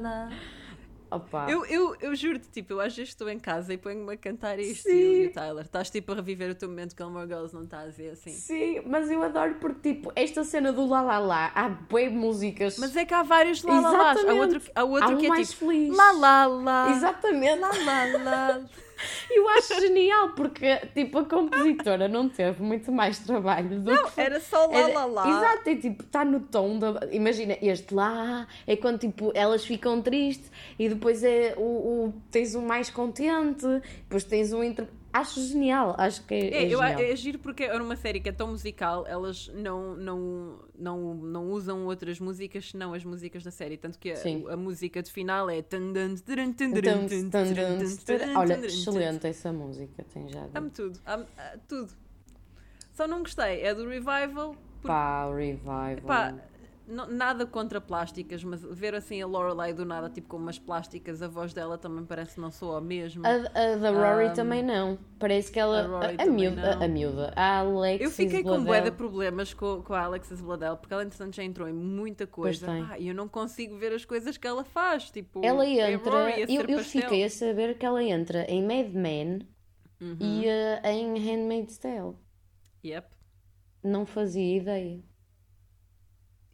lá. Eu, eu, eu juro-te, tipo, eu às vezes estou em casa e ponho-me a cantar isto e o Tyler. Estás tipo a reviver o teu momento de Gilmore Girls, não estás? E assim. Sim, mas eu adoro porque, tipo, esta cena do lá lá lá, há bem músicas. Mas é que há vários lá lá lá. Há outro, há outro Há um que é mais tipo feliz. lá lá lá. Exatamente. Lá lá lá. Eu acho genial porque, tipo, a compositora não teve muito mais trabalho do que. Era só lá Era- lá lá. Exato, é tipo, está no tom da. Imagina, este lá é quando tipo, elas ficam tristes e depois é o, o- tens um mais contente, depois tens um inter... Acho genial, acho que é, É, eu, é giro porque era uma série que é tão musical, elas não, não, não, não usam outras músicas senão as músicas da série. Tanto que a, a música de final é. Olha, excelente essa música, tem já. Amo tudo, amo, ah, tudo. Só não gostei, é do Revival. Porque, Pá, o revival. pá, não- nada contra plásticas, mas ver assim a Lorelai do nada, tipo com umas plásticas, a voz dela também parece não sou a mesma. A, a da Rory Um, também não. Parece que ela. a A, a, miúda, não. a miúda. A Alexis Eu fiquei com bué de problemas com, com a Alexis Bledel, porque ela entretanto já entrou em muita coisa e eu não consigo ver as coisas que ela faz. Tipo, Ela é a entra. Rory a eu eu fiquei a saber que ela entra em Mad Men Uhum. e eh, em Handmaid's Tale. Yep. Não fazia ideia.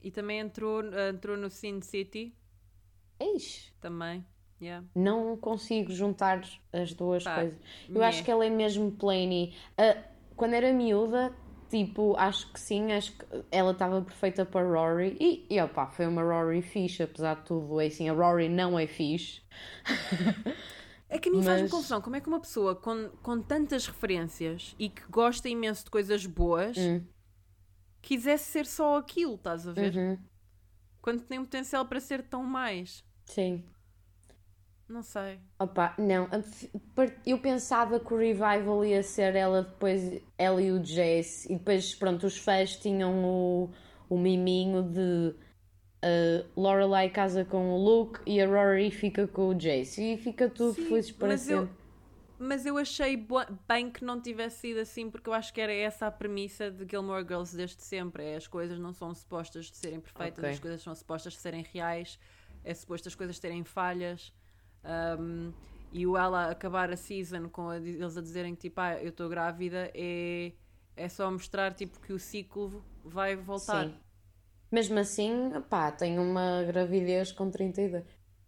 E também entrou, entrou no Sin City, Eixe, também. Yeah. não consigo juntar as duas Pá, coisas. Eu acho que ela é mesmo plainy. Ah, quando era miúda, tipo, acho que sim, acho que ela estava perfeita para Rory. E, e opá, foi uma Rory fixe, apesar de tudo. É assim, a Rory não é fixe. É que a mim faz-me Mas- confusão como é que uma pessoa com, com tantas referências e que gosta imenso de coisas boas Hum. Quisesse ser só aquilo, estás a ver? Uhum, Quando tem potencial para ser tão mais. sim. Não sei. Opa, não, eu pensava que o revival ia ser ela depois, ela e o Jace, e depois, pronto, os fãs tinham o, o miminho de uh, Lorelai casa com o Luke e a Rory fica com o Jace, e fica tudo Sim, felizes para mas eu- sempre. Mas eu achei bem que não tivesse sido assim, porque eu acho que era essa a premissa de Gilmore Girls desde sempre. É as coisas não são supostas de serem perfeitas, Ok. as coisas são supostas de serem reais, é suposto as coisas terem falhas. Um, e o ela acabar a season com a- eles a dizerem que tipo, ah, eu estou grávida, é, é só mostrar tipo, que o ciclo vai voltar. Sim. Mesmo assim, pá, tem uma gravidez com 32.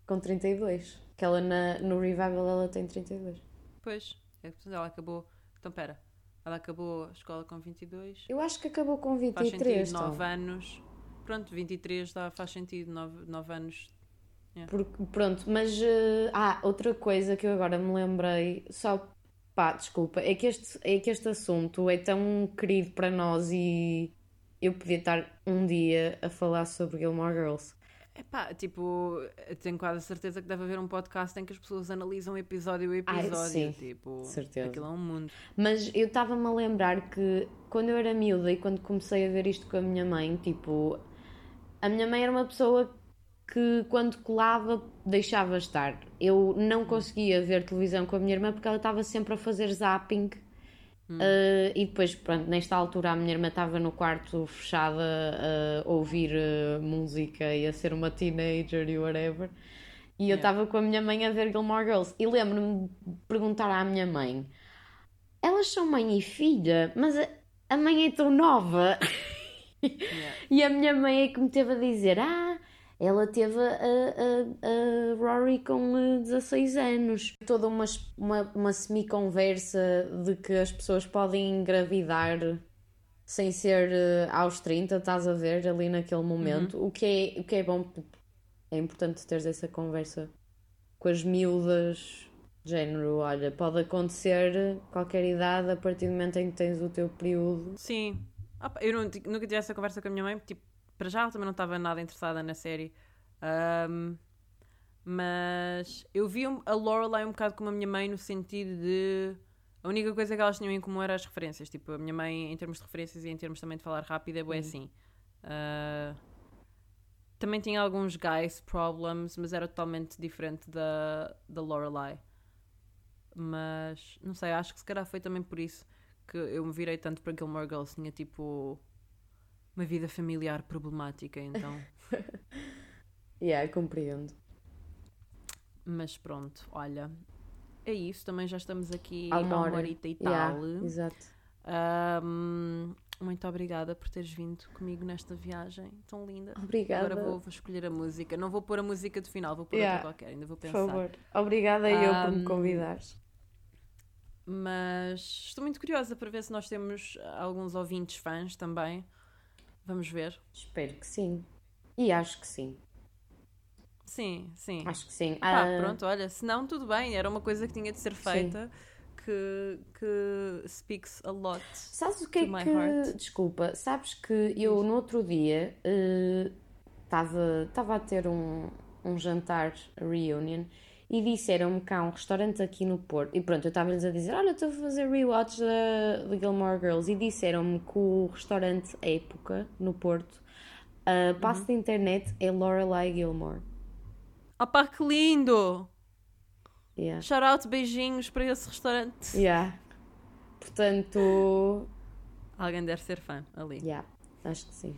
Com 32. Que ela na, no revival ela tem 32. Pois, é, portanto, ela acabou. Então, pera, ela acabou a escola com 22. Eu acho que acabou com Faz 23. sentido, então. 9 anos. Pronto, 23 dá, faz sentido, 9, 9 anos. Porque, pronto, mas eh, ah, outra coisa que eu agora me lembrei, só pá, desculpa, é que este, é que este assunto é tão querido para nós e eu podia estar um dia a falar sobre Gilmore Girls. Epá, tipo, tenho quase a certeza que deve haver um podcast em que as pessoas analisam episódio a Ai, episódio. sim, tipo, certeza. aquilo é um mundo. Mas eu estava-me a lembrar que quando eu era miúda e quando comecei a ver isto com a minha mãe, tipo, a minha mãe era uma pessoa que quando colava deixava estar. Eu não conseguia ver televisão com a minha irmã porque ela estava sempre a fazer zapping. Uh, e depois, pronto, nesta altura a minha irmã estava no quarto fechada a ouvir uh, música e a ser uma teenager e whatever. E eu estava com a minha mãe a ver Gilmore Girls. E lembro-me de perguntar à minha mãe: elas são mãe e filha, mas a, a mãe é tão nova. E a minha mãe é que me teve a dizer: Ah, ela teve a, a, a Rory com eh, 16 anos. Toda uma, uma, uma semi-conversa de que as pessoas podem engravidar sem ser eh, aos 30, estás a ver, ali naquele momento. O, que é, o que é bom, é importante teres essa conversa com as miúdas. Género, olha, pode acontecer qualquer idade a partir do momento em que tens o teu período. Sim. Ah, eu nunca tive essa conversa com a minha mãe, tipo, para já eu também não estava nada interessada na série. Ahm, mas eu vi um- a Lorelai um bocado como a minha mãe no sentido de a única coisa que elas tinham em comum era as referências. Tipo, a minha mãe, em termos de referências e em termos também de falar rápido, é bué assim. Ah, também tinha alguns guys problems, mas era totalmente diferente da, da Lorelai. Mas não sei, acho que se calhar foi também por isso porque eu me virei tanto para Gilmore Girls, tinha tipo uma vida familiar problemática, então. Yeah, compreendo. Mas pronto, olha. É isso, também já estamos aqui Há uma horita e Yeah, tal. exato. Ahm, muito obrigada por teres vindo comigo nesta viagem tão linda. Obrigada. Agora vou, vou escolher a música. Não vou pôr a música do final, vou pôr Yeah. outra qualquer, ainda vou Por pensar. favor. Obrigada eu por me convidares. Mas estou muito curiosa para ver se nós temos alguns ouvintes fãs também. Vamos ver. Espero que sim. E acho que sim. Sim, sim. Acho que sim. Pá, Ah, pronto, olha, se não, tudo bem, era uma coisa que tinha de ser feita que, que speaks a lot. Sabes o que é que. heart. Desculpa, sabes que eu no outro dia estava a ter um, um jantar reunion e disseram-me que há um restaurante aqui no Porto. E pronto, eu estava-lhes a dizer: Olha, estou a fazer rewatch da, Gilmore Girls. E disseram-me que o restaurante Época no Porto, a Uhum. passo da internet é Lorelai Gilmore. Opá, que lindo! Yeah. Shout out, beijinhos para esse restaurante. Yeah. Portanto, Alguém deve ser fã ali. yeah, acho que sim.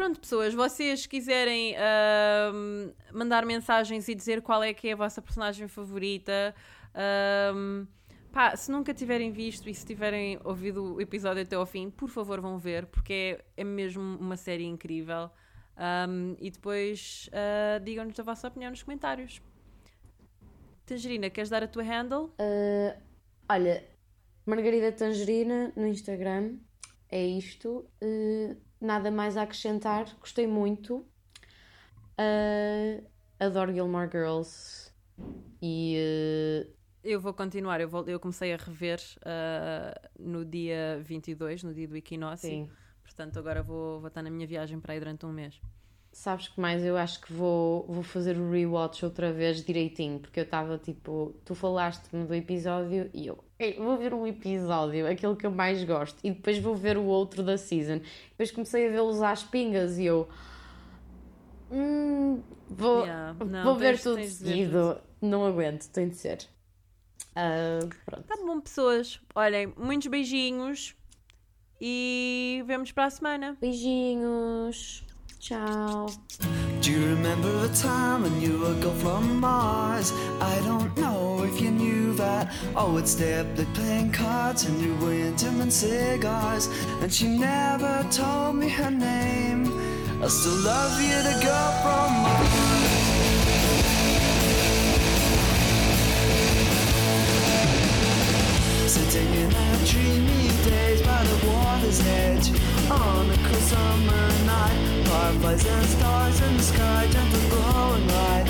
Pronto, pessoas, vocês quiserem ahm, mandar mensagens e dizer qual é que é a vossa personagem favorita, ahm, pá, se nunca tiverem visto e se tiverem ouvido o episódio até ao fim, por favor vão ver, porque é, é mesmo uma série incrível. Ahm, e depois ah, digam-nos a vossa opinião nos comentários. Tangerina, queres dar a tua handle? Uh, olha, Margarida Tangerina no Instagram. É isto. Uh, nada mais a acrescentar. Gostei muito. Uh, adoro Gilmore Girls. E uh, Eu vou continuar, eu, vou- eu comecei a rever ah, no dia 22, no dia do equinócio. sim. Portanto, agora vou, vou estar na minha viagem para aí durante um mês. Sabes que mais? Eu acho que vou, vou fazer o rewatch outra vez direitinho. Porque eu estava tipo. Tu falaste-me do episódio e eu. "Ei, vou ver um episódio, aquele que eu mais gosto. E depois vou ver o outro da season. Depois comecei a vê-los às pingas e eu. Hum, vou, Yeah, não, vou ver tudo seguido. Não aguento, tem de ser. Ah, pronto. Tá bom, pessoas. Olhem, muitos beijinhos e vemos para a semana. Beijinhos. Tchau. Do you remember a time when you were a girl from Mars? I don't know if you knew that. Oh, it's up late playing cards and you were intimate cigars. And she never told me her name. I still love you, the girl from Mars. Sitting in our dreamy days by the water's edge On a cool summer night fireflies and stars in the sky, gentle glowing light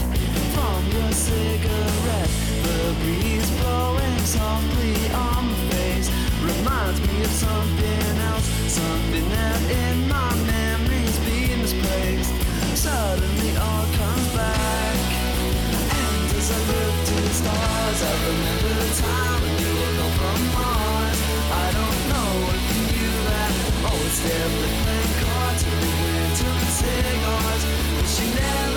from your cigarette. The breeze blowing softly on my face reminds me of something else, something that in my memories being misplaced. Suddenly all comes back, and as I look to the stars, I remember the time when you were gone from Mars. I don't know if you knew that, oh, it's there cigars, but she never.